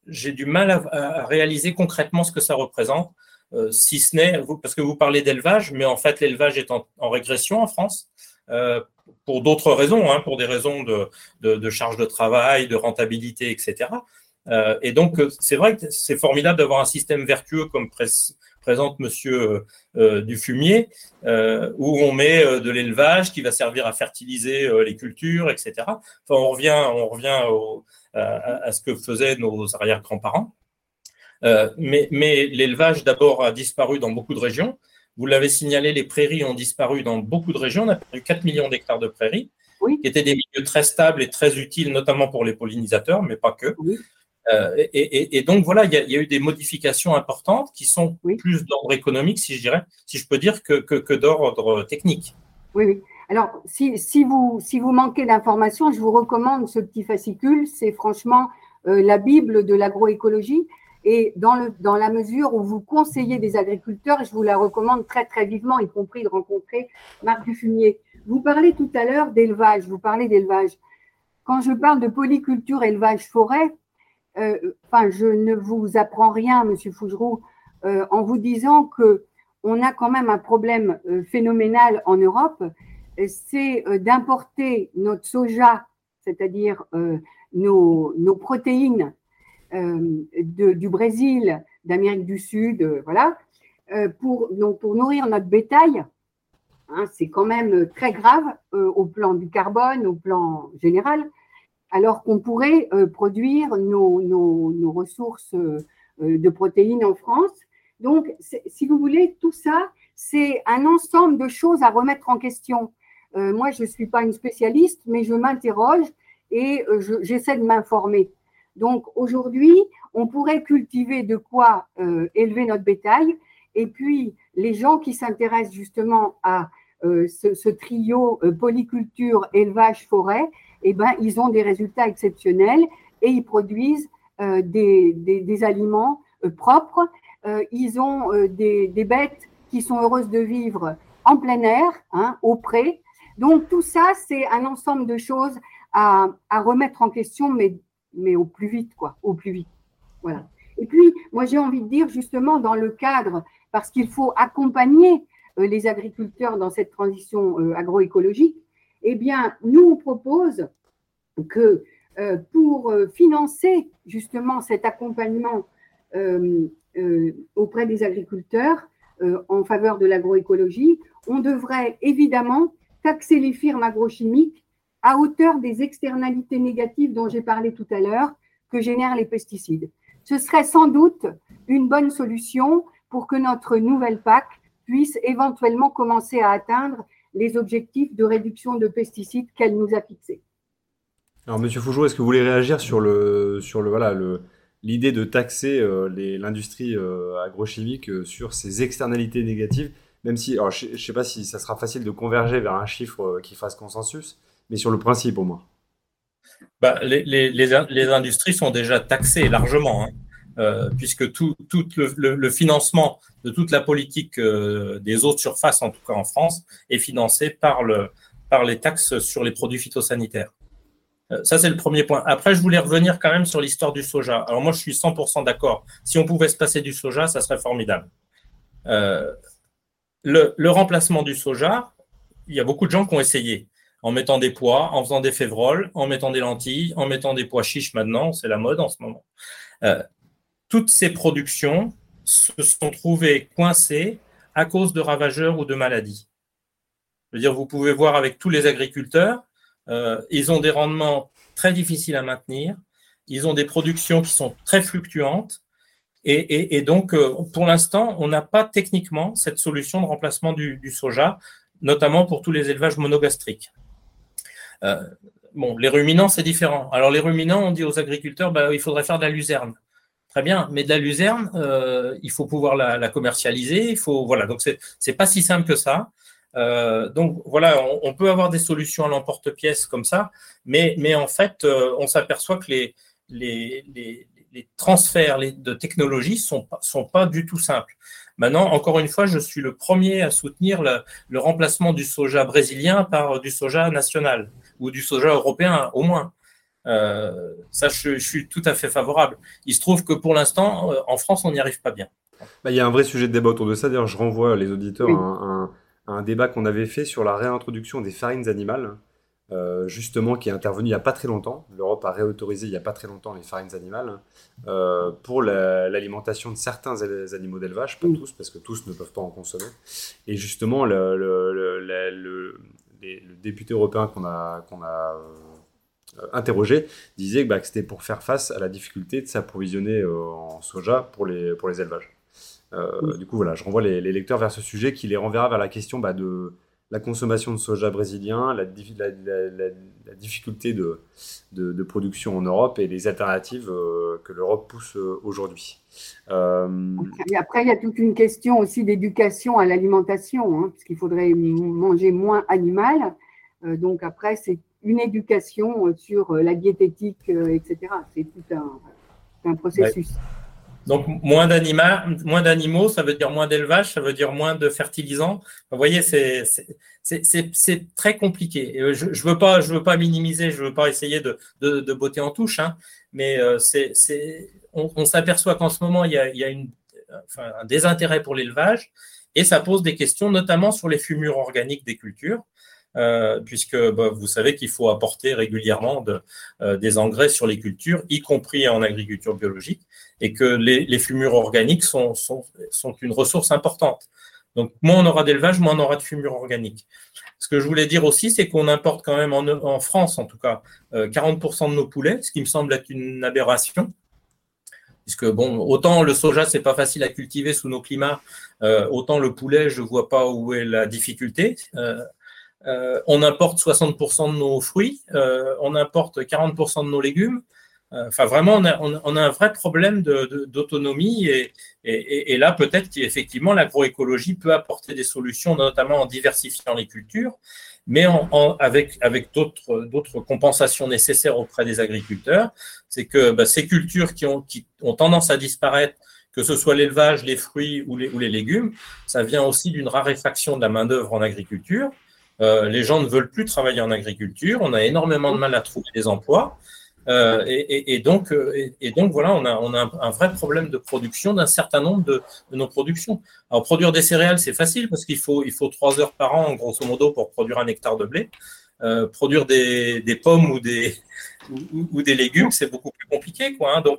j'ai du mal à, réaliser concrètement ce que ça représente. Euh, si ce n'est, parce que vous parlez d'élevage, mais en fait l'élevage est en, régression en France, euh, pour d'autres raisons, hein, pour des raisons de, charge de travail, de rentabilité, etc. Euh, et donc c'est vrai que c'est formidable d'avoir un système vertueux comme présente Monsieur Dufumier, où on met de l'élevage qui va servir à fertiliser les cultures, etc. Enfin, on revient, on revient à, ce que faisaient nos arrière-grands-parents. mais, mais l'élevage, d'abord, a disparu dans beaucoup de régions. Vous l'avez signalé, les prairies ont disparu dans beaucoup de régions. On a perdu 4 millions d'hectares de prairies, qui étaient des milieux très stables et très utiles, notamment pour les pollinisateurs, mais pas que. Euh, et, donc voilà, il y, a eu des modifications importantes qui sont plus d'ordre économique, si je dirais, si je peux dire, que, que, d'ordre technique. Oui, oui. Alors, si, vous, manquez d'informations, je vous recommande ce petit fascicule. C'est franchement euh, la Bible de l'agroécologie. Et dans, la mesure où vous conseillez des agriculteurs, je vous la recommande très très vivement, y compris de rencontrer Marc Dufumier. Vous parlez tout à l'heure d'élevage, vous parlez d'élevage. Quand je parle de polyculture, élevage, forêt, euh, je ne vous apprends rien, Monsieur Fougeroux, euh, en vous disant que on a quand même un problème phénoménal en Europe, c'est d'importer notre soja, c'est-à-dire nos, nos, protéines de, du Brésil, d'Amérique du Sud, voilà, pour, donc pour nourrir notre bétail. Hein, c'est quand même très grave au plan du carbone, au plan général alors qu'on pourrait euh, produire nos, ressources euh, de protéines en France. Donc, si vous voulez, tout ça, c'est un ensemble de choses à remettre en question. Euh, moi, je ne suis pas une spécialiste, mais je m'interroge et j'essaie de m'informer. Donc, aujourd'hui, on pourrait cultiver de quoi élever notre bétail. Et puis, les gens qui s'intéressent justement à ce, trio polyculture, élevage, forêt, eh ben, ils ont des résultats exceptionnels et ils produisent euh, des, des, aliments euh, propres. Euh, ils ont des, des, bêtes qui sont heureuses de vivre en plein air, hein, au pré. Donc tout ça, c'est un ensemble de choses à, remettre en question, mais, au plus vite, quoi, au plus vite. Voilà. Et puis, moi, j'ai envie de dire justement dans le cadre, parce qu'il faut accompagner les agriculteurs dans cette transition agroécologique, eh bien, nous, on propose que euh, pour euh, financer justement cet accompagnement euh, auprès des agriculteurs en faveur de l'agroécologie, on devrait évidemment taxer les firmes agrochimiques à hauteur des externalités négatives dont j'ai parlé tout à l'heure que génèrent les pesticides. Ce serait sans doute une bonne solution pour que notre nouvelle PAC puisse éventuellement commencer à atteindre les objectifs de réduction de pesticides qu'elle nous a fixés. Alors, Monsieur Fougeot, est-ce que vous voulez réagir sur le, sur l'idée de taxer euh, l'industrie euh, agrochimique euh, sur ses externalités négatives, même si, alors, je ne sais pas si ça sera facile de converger vers un chiffre qui fasse consensus, mais sur le principe au moins. Bah, les, les, industries sont déjà taxées largement. Hein. puisque tout, tout le, financement de toute la politique des autres surfaces, en tout cas en France, est financé par, le, par les taxes sur les produits phytosanitaires. Euh, ça, c'est le premier point. Après, je voulais revenir quand même sur l'histoire du soja. Alors moi, je suis 100% d'accord. Si on pouvait se passer du soja, ça serait formidable. Le, remplacement du soja, il y a beaucoup de gens qui ont essayé en mettant des pois, en faisant des févroles, en mettant des lentilles, en mettant des pois chiches maintenant, c'est la mode en ce moment. Euh, toutes ces productions se sont trouvées coincées à cause de ravageurs ou de maladies. Je veux dire, vous pouvez voir avec tous les agriculteurs, euh, ils ont des rendements très difficiles à maintenir. Ils ont des productions qui sont très fluctuantes. Et, donc, euh, pour l'instant, on n'a pas techniquement cette solution de remplacement du, soja, notamment pour tous les élevages monogastriques. Euh, bon, les ruminants, c'est différent. Alors, les ruminants, on dit aux agriculteurs, bah, il faudrait faire de la luzerne. Très bien, mais de la luzerne, il faut pouvoir la, commercialiser. Il faut, voilà, donc c'est pas si simple que ça. Euh, donc voilà, on, peut avoir des solutions à l'emporte-pièce comme ça, mais, en fait, euh, on s'aperçoit que les, les transferts de technologie sont, sont pas du tout simples. Maintenant, encore une fois, je suis le premier à soutenir le, le remplacement du soja brésilien par du soja national ou du soja européen au moins. Euh, ça, je, je, suis tout à fait favorable. Il se trouve que pour l'instant, euh, en France, on n'y arrive pas bien. Bah, il y a un vrai sujet de débat autour de ça. D'ailleurs, je renvoie les auditeurs à un, un débat qu'on avait fait sur la réintroduction des farines animales, euh, justement qui est intervenu il n'y a pas très longtemps. L'Europe a réautorisé il n'y a pas très longtemps les farines animales euh, pour l'alimentation de certains animaux d'élevage, pas tous, parce que tous ne peuvent pas en consommer. Et justement, le, le, le, le député européen qu'on a, qu'on a interrogés disaient bah, que c'était pour faire face à la difficulté de s'approvisionner en soja pour les, pour les élevages. Du coup, voilà, je renvoie les, lecteurs vers ce sujet qui les renverra vers la question bah, de la consommation de soja brésilien, la, difficulté de, de, production en Europe et les alternatives euh, que l'Europe pousse euh, aujourd'hui. Euh, après, il y a toute une question aussi d'éducation à l'alimentation, hein, puisqu'il faudrait manger moins animal. donc après, c'est une éducation sur la diététique, etc. C'est tout un, processus. Donc, moins d'animaux, ça veut dire moins d'élevage, ça veut dire moins de fertilisants. Vous voyez, c'est très compliqué. Je ne veux, pas, je veux pas minimiser, je ne veux pas essayer de, de, botter en touche, hein, mais euh, on, s'aperçoit qu'en ce moment, il y a, il y a une, enfin, un désintérêt pour l'élevage et ça pose des questions, notamment sur les fumures organiques des cultures. Euh, puisque bah, vous savez qu'il faut apporter régulièrement de, euh, des engrais sur les cultures, y compris en agriculture biologique, et que les, fumures organiques sont, sont, sont, une ressource importante. Donc, moins on aura d'élevage, moins on aura de fumures organiques. Ce que je voulais dire aussi, c'est qu'on importe quand même en, France, en tout cas, 40% euh, de nos poulets, ce qui me semble être une aberration. Puisque, bon, autant le soja, c'est pas facile à cultiver sous nos climats, euh, autant le poulet, je vois pas où est la difficulté. Euh, on importe 60% de nos fruits, on importe 40% de nos légumes. Euh, enfin, vraiment, on a, un vrai problème d'autonomie et, là, peut-être qu'effectivement, l'agroécologie peut apporter des solutions, notamment en diversifiant les cultures, mais avec, d'autres compensations nécessaires auprès des agriculteurs. C'est que bah, ces cultures qui ont, tendance à disparaître, que ce soit l'élevage, les fruits ou les, ou les légumes, ça vient aussi d'une raréfaction de la main-d'œuvre en agriculture. Euh, les gens ne veulent plus travailler en agriculture. On a énormément de mal à trouver des emplois. Euh, et, donc, euh, et, donc, voilà, on a, on a un, vrai problème de production d'un certain nombre de, nos productions. Alors, produire des céréales, c'est facile parce qu'il faut, il faut trois heures par an, grosso modo, pour produire un hectare de blé. produire des, des, pommes ou des, ou, des légumes, c'est beaucoup plus compliqué. Quoi, hein. donc,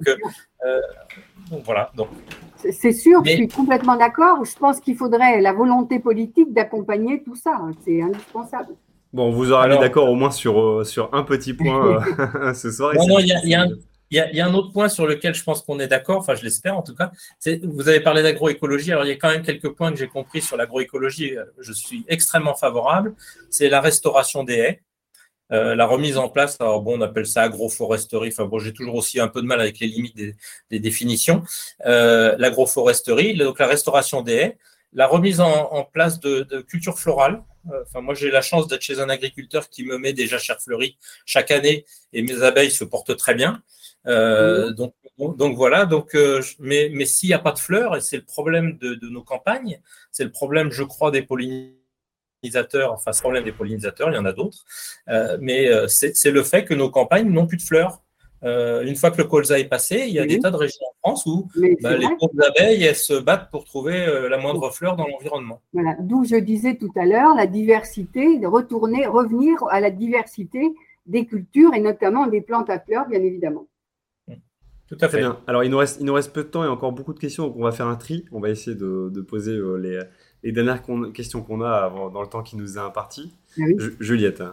donc, voilà. Donc, c'est sûr, je suis complètement d'accord. Je pense qu'il faudrait la volonté politique d'accompagner tout ça. C'est indispensable. Bon, vous aurez mis d'accord au moins sur, euh, sur un petit point euh, ce soir. Non, non, il y, y, a un autre point sur lequel je pense qu'on est d'accord, enfin je l'espère en tout cas. Vous avez parlé d'agroécologie, alors il y a quand même quelques points que j'ai compris sur l'agroécologie, je suis extrêmement favorable. C'est la restauration des haies. Euh, la remise en place, alors bon, on appelle ça agroforesterie. Enfin bon, j'ai toujours aussi un peu de mal avec les limites des, définitions. Euh, l'agroforesterie, donc la restauration des haies, la remise en, place de, de cultures florales. Euh, enfin, moi, j'ai la chance d'être chez un agriculteur qui me met des jachères fleuries chaque année et mes abeilles se portent très bien. donc, donc voilà. Donc, mais, mais s'il n'y a pas de fleurs, et c'est le problème de, de nos campagnes, c'est le problème, je crois, des pollinisateurs enfin ce problème des pollinisateurs, il y en a d'autres, euh, mais euh, c'est le fait que nos campagnes n'ont plus de fleurs. Euh, une fois que le colza est passé, il y a des tas de régions France où bah, les pauvres abeilles elles se battent pour trouver la moindre fleur dans l'environnement. Voilà, d'où je disais tout à l'heure la diversité, de retourner, revenir à la diversité des cultures et notamment des plantes à fleurs, bien évidemment. Tout à fait. bien. Alors, il nous, reste, il nous reste peu de temps et encore beaucoup de questions, donc on va faire un tri. On va essayer de, de poser les, les dernières questions qu'on a dans le temps qui nous est imparti. Ah Juliette.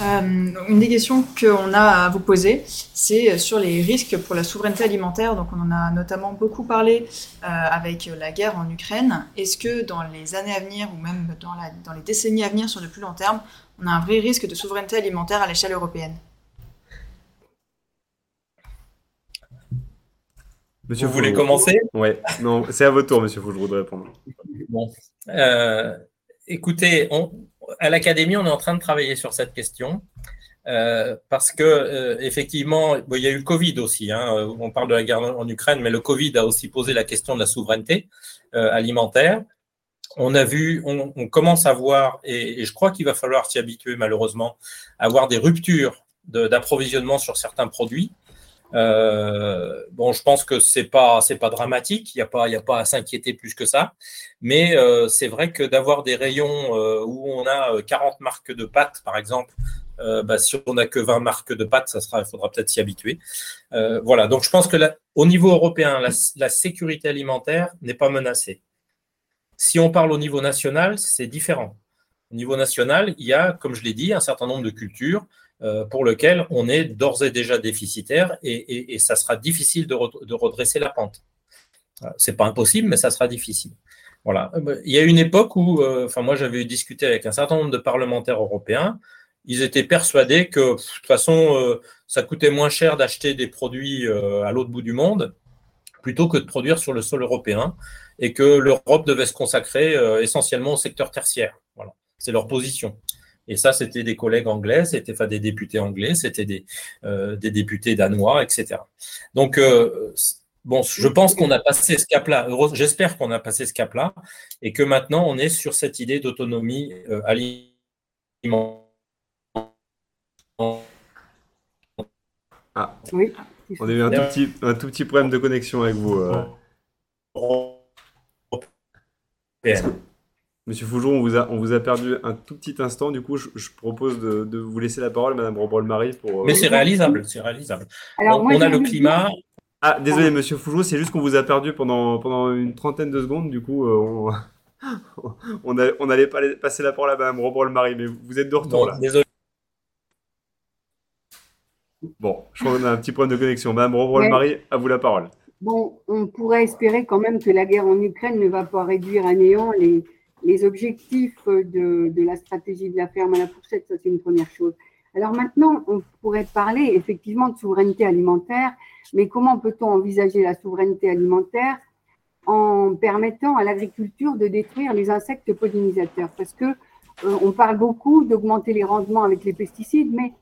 Euh, une des questions qu'on a à vous poser, c'est sur les risques pour la souveraineté alimentaire. Donc, on en a notamment beaucoup parlé euh, avec la guerre en Ukraine. Est-ce que dans les années à venir, ou même dans, dans les décennies à venir, sur le plus long terme, on a un vrai risque de souveraineté alimentaire à l'échelle européenne? Monsieur Vous voulez commencer? Oui, non, c'est à votre tour, monsieur Fougeroux, de répondre. Bon. Euh, écoutez, à l'Académie, on est en train de travailler sur cette question. Euh, parce que euh, effectivement, il y a eu le Covid aussi. Hein, on parle de la guerre en Ukraine, mais le Covid a aussi posé la question de la souveraineté alimentaire. On a vu, on, commence à voir, et je crois qu'il va falloir s'y habituer malheureusement, à avoir des ruptures d'approvisionnement sur certains produits. Euh, bon, je pense que c'est pas c'est pas dramatique, il n'y a pas il a pas à s'inquiéter plus que ça, mais euh, c'est vrai que d'avoir des rayons euh, où on a 40 marques de pâtes, par exemple, bah, si on n'a que 20 marques de pâtes, ça sera il faudra peut-être s'y habituer. voilà, donc je pense que au niveau européen, la sécurité alimentaire n'est pas menacée. Si on parle au niveau national, c'est différent. Au niveau national, il y a, comme je l'ai dit, un certain nombre de cultures pour lequel on est d'ores et déjà déficitaire et, ça sera difficile de, redresser la pente. C'est pas impossible, mais ça sera difficile. Voilà. Il y a une époque où, moi, j'avais discuté avec un certain nombre de parlementaires européens. Ils étaient persuadés que, de toute façon, ça coûtait moins cher d'acheter des produits à l'autre bout du monde plutôt que de produire sur le sol européen et que l'Europe devait se consacrer euh, essentiellement au secteur tertiaire. Voilà, c'est leur position. Et ça, c'était des collègues anglais, c'était des députés anglais, c'était des, euh, des, députés danois, etc. Donc, euh, bon, je pense qu'on a passé ce cap-là. J'espère qu'on a passé ce cap-là et que maintenant, on est sur cette idée d'autonomie alimentaire. Ah. Oui. On a eu un tout, petit, un tout petit problème de connexion avec vous. Monsieur Fougeron, on vous, a, on vous a perdu un tout petit instant. Du coup, je, propose de, vous laisser la parole, Madame Robrol-Marie. Pour, euh, Mais c'est réalisable, c'est réalisable. Alors, on, a le climat. Ah, désolé, Monsieur Fougeron, c'est juste qu'on vous a perdu pendant, pendant une trentaine de secondes. Du coup, euh, on, on, on, allait pas passer la parole à Madame Robrol-Marie, mais vous êtes de retour là. Désolé. Bon, je crois qu'on a un petit point de connexion. Madame Robrol-Marie, à vous la parole. Bon, on pourrait espérer quand même que la guerre en Ukraine ne va pas réduire à néant les, les objectifs de, la stratégie de la ferme à la fourchette, ça c'est une première chose. Alors maintenant, on pourrait parler effectivement de souveraineté alimentaire, mais comment peut-on envisager la souveraineté alimentaire en permettant à l'agriculture de détruire les insectes pollinisateurs? Parce que euh, on parle beaucoup d'augmenter les rendements avec les pesticides, mais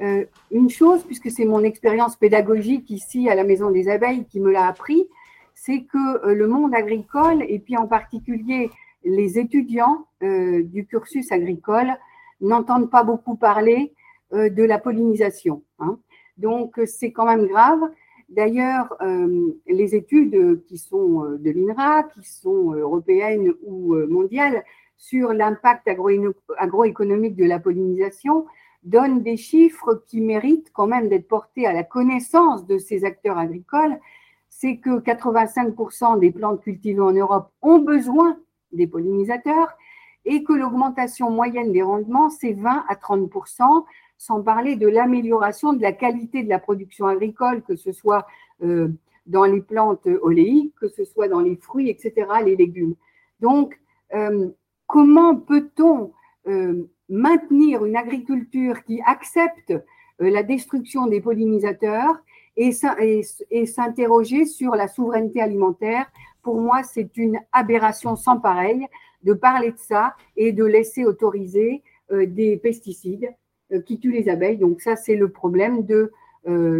euh, une chose, puisque c'est mon expérience pédagogique ici à la Maison des Abeilles qui me l'a appris, c'est que euh, le monde agricole, et puis en particulier les étudiants euh, du cursus agricole, n'entendent pas beaucoup parler de la pollinisation. Hein. Donc c'est quand même grave. D'ailleurs, les études qui sont de l'INRA, qui sont européennes ou mondiales, sur l'impact agroéconomique de la pollinisation, donne des chiffres qui méritent quand même d'être portés à la connaissance de ces acteurs agricoles, c'est que 85% des plantes cultivées en Europe ont besoin des pollinisateurs et que l'augmentation moyenne des rendements, c'est 20 à 30%, sans parler de l'amélioration de la qualité de la production agricole, que ce soit euh, dans les plantes oléiques, que ce soit dans les fruits, etc., les légumes. Donc, euh, comment peut-on euh, maintenir une agriculture qui accepte la destruction des pollinisateurs et, s'interroger sur la souveraineté alimentaire. Pour moi, c'est une aberration sans pareil de parler de ça et de laisser autoriser euh, des pesticides euh, qui tuent les abeilles. Donc ça, c'est le problème de,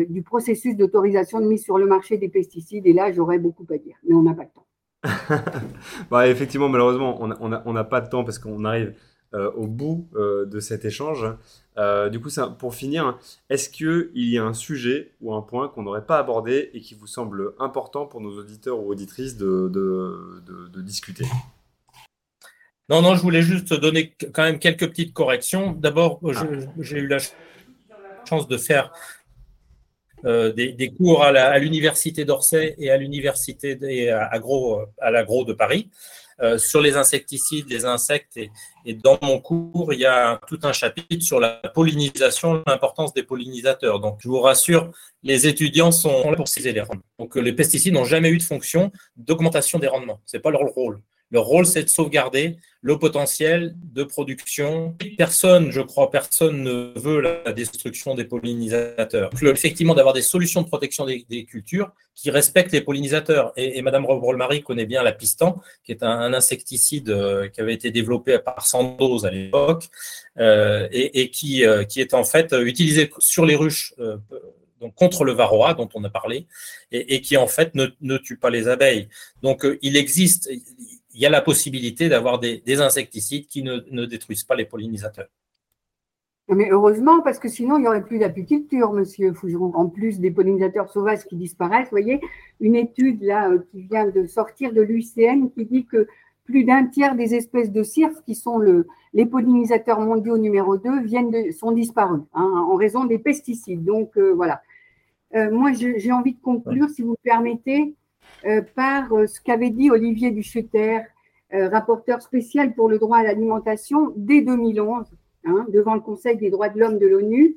du processus d'autorisation de mise sur le marché des pesticides. Et là, j'aurais beaucoup à dire, mais on n'a pas le temps. bah, effectivement, malheureusement, on n'a pas de temps parce qu'on arrive euh, au bout euh, de cet échange. Euh, du coup, ça, pour finir, est-ce qu'il y a un sujet ou un point qu'on n'aurait pas abordé et qui vous semble important pour nos auditeurs ou auditrices de, de, discuter? Non, non, je voulais juste donner quand même quelques petites corrections. D'abord, ah. j'ai eu la chance de faire des, cours à l'université d'Orsay et à l'université à, à l'agro de Paris. Euh, sur les insecticides, les insectes. Et, dans mon cours, il y a tout un chapitre sur la pollinisation, l'importance des pollinisateurs. Donc, je vous rassure, les étudiants sont là pour ciser les rendements. Donc, les pesticides n'ont jamais eu de fonction d'augmentation des rendements. Ce n'est pas leur rôle. Leur rôle, c'est de sauvegarder le potentiel de production. Personne, je crois, personne ne veut la destruction des pollinisateurs. Effectivement, d'avoir des solutions de protection des, cultures qui respectent les pollinisateurs. Et, Madame Robrol-Marie connaît bien la pistan, qui est un, insecticide euh, qui avait été développé par Sandoz à l'époque euh, et, qui, euh, qui est en fait utilisé sur les ruches contre le varroa dont on a parlé, et, qui en fait ne, tue pas les abeilles. Donc il existe, il y a la possibilité d'avoir des, insecticides qui ne, détruisent pas les pollinisateurs. Mais heureusement, parce que sinon, il n'y aurait plus d'apiculture, monsieur Fougeron. En plus des pollinisateurs sauvages qui disparaissent, vous voyez, une étude là euh, qui vient de sortir de l'UICN qui dit que plus d'un tiers des espèces de cirques qui sont le, les pollinisateurs mondiaux numéro 2 viennent de, sont disparus hein, en raison des pesticides. Donc euh, voilà. Euh, moi, j'ai envie de conclure, si vous permettez, par euh, ce qu'avait dit Olivier Ducheter, euh, rapporteur spécial pour le droit à l'alimentation dès 2011, hein, devant le Conseil des droits de l'homme de l'ONU.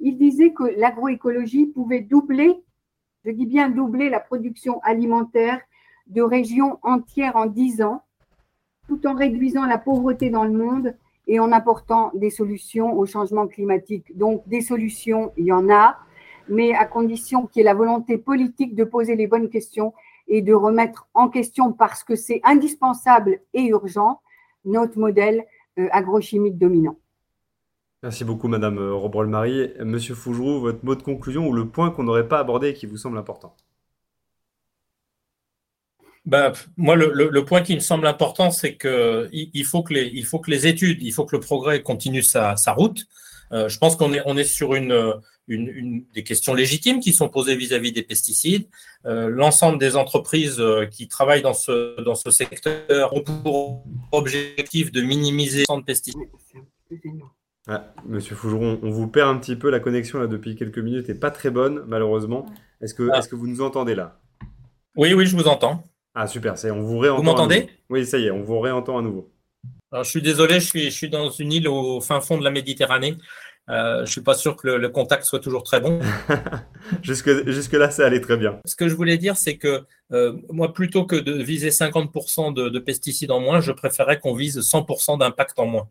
il disait que l'agroécologie pouvait doubler, je dis bien doubler la production alimentaire de régions entières en 10 ans, tout en réduisant la pauvreté dans le monde et en apportant des solutions au changement climatique. Donc des solutions, il y en a, mais à condition qu'il y ait la volonté politique de poser les bonnes questions et de remettre en question, parce que c'est indispensable et urgent, notre modèle euh, agrochimique dominant. Merci beaucoup, Madame euh, Robrol-Marie. Monsieur Fougeroux, votre mot de conclusion ou le point qu'on n'aurait pas abordé et qui vous semble important? Ben, moi, le, point qui me semble important, c'est qu'il il faut, que les, il faut que les études, il faut que le progrès continue sa, route. Euh, je pense qu'on est, on est sur une, une, des questions légitimes qui sont posées vis-à-vis des pesticides. Euh, l'ensemble des entreprises qui travaillent dans ce, dans ce secteur ont pour objectif de minimiser le de pesticides. Ah, monsieur Fougeron, on vous perd un petit peu. La connexion là depuis quelques minutes n'est pas très bonne, malheureusement. Est-ce que, ah. que vous nous entendez là? Oui, oui, je vous entends. Ah, super, c'est, on vous réentend. Vous m'entendez? Oui, ça y est, on vous réentend à nouveau. Alors, je suis désolé, je suis, je suis dans une île au fin fond de la Méditerranée. Euh, je ne suis pas sûr que le, contact soit toujours très bon. jusque, jusque, là, ça allait très bien. Ce que je voulais dire, c'est que euh, moi, plutôt que de viser 50% de, de, pesticides en moins, je préférais qu'on vise 100% d'impact en moins.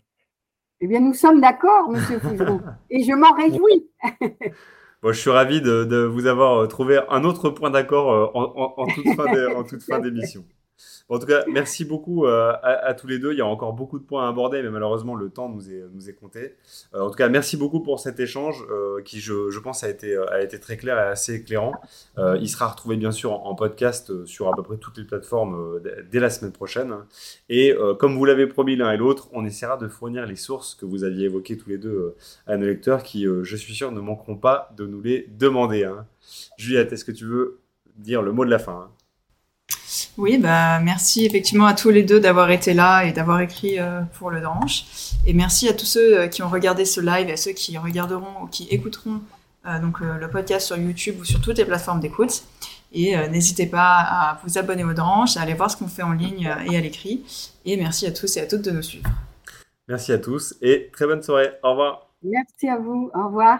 Eh bien, nous sommes d'accord, monsieur Fougeron, et je m'en réjouis. Bon, je suis ravi de, vous avoir trouvé un autre point d'accord euh, en, en, toute fin d'émission. En tout cas, merci beaucoup euh, à, tous les deux. Il y a encore beaucoup de points à aborder, mais malheureusement, le temps nous est, compté. Euh, en tout cas, merci beaucoup pour cet échange euh, qui, je, pense, a été, a été très clair et assez éclairant. il sera retrouvé, bien sûr, en, podcast sur à peu près toutes les plateformes dès la semaine prochaine. Et comme vous l'avez promis l'un et l'autre, on essaiera de fournir les sources que vous aviez évoquées tous les deux à nos lecteurs qui, je suis sûr, ne manqueront pas de nous les demander. Hein. Juliette, est-ce que tu veux dire le mot de la fin hein? Oui, bah, merci effectivement à tous les deux d'avoir été là et d'avoir écrit euh, pour le Dranche. Et merci à tous ceux euh, qui ont regardé ce live et à ceux qui regarderont ou qui écouteront euh, donc, le podcast sur YouTube ou sur toutes les plateformes d'écoute. Et n'hésitez pas à vous abonner au Dranche, à aller voir ce qu'on fait en ligne et à l'écrit. Et merci à tous et à toutes de nous suivre. Merci à tous et très bonne soirée. Au revoir. Merci à vous. Au revoir.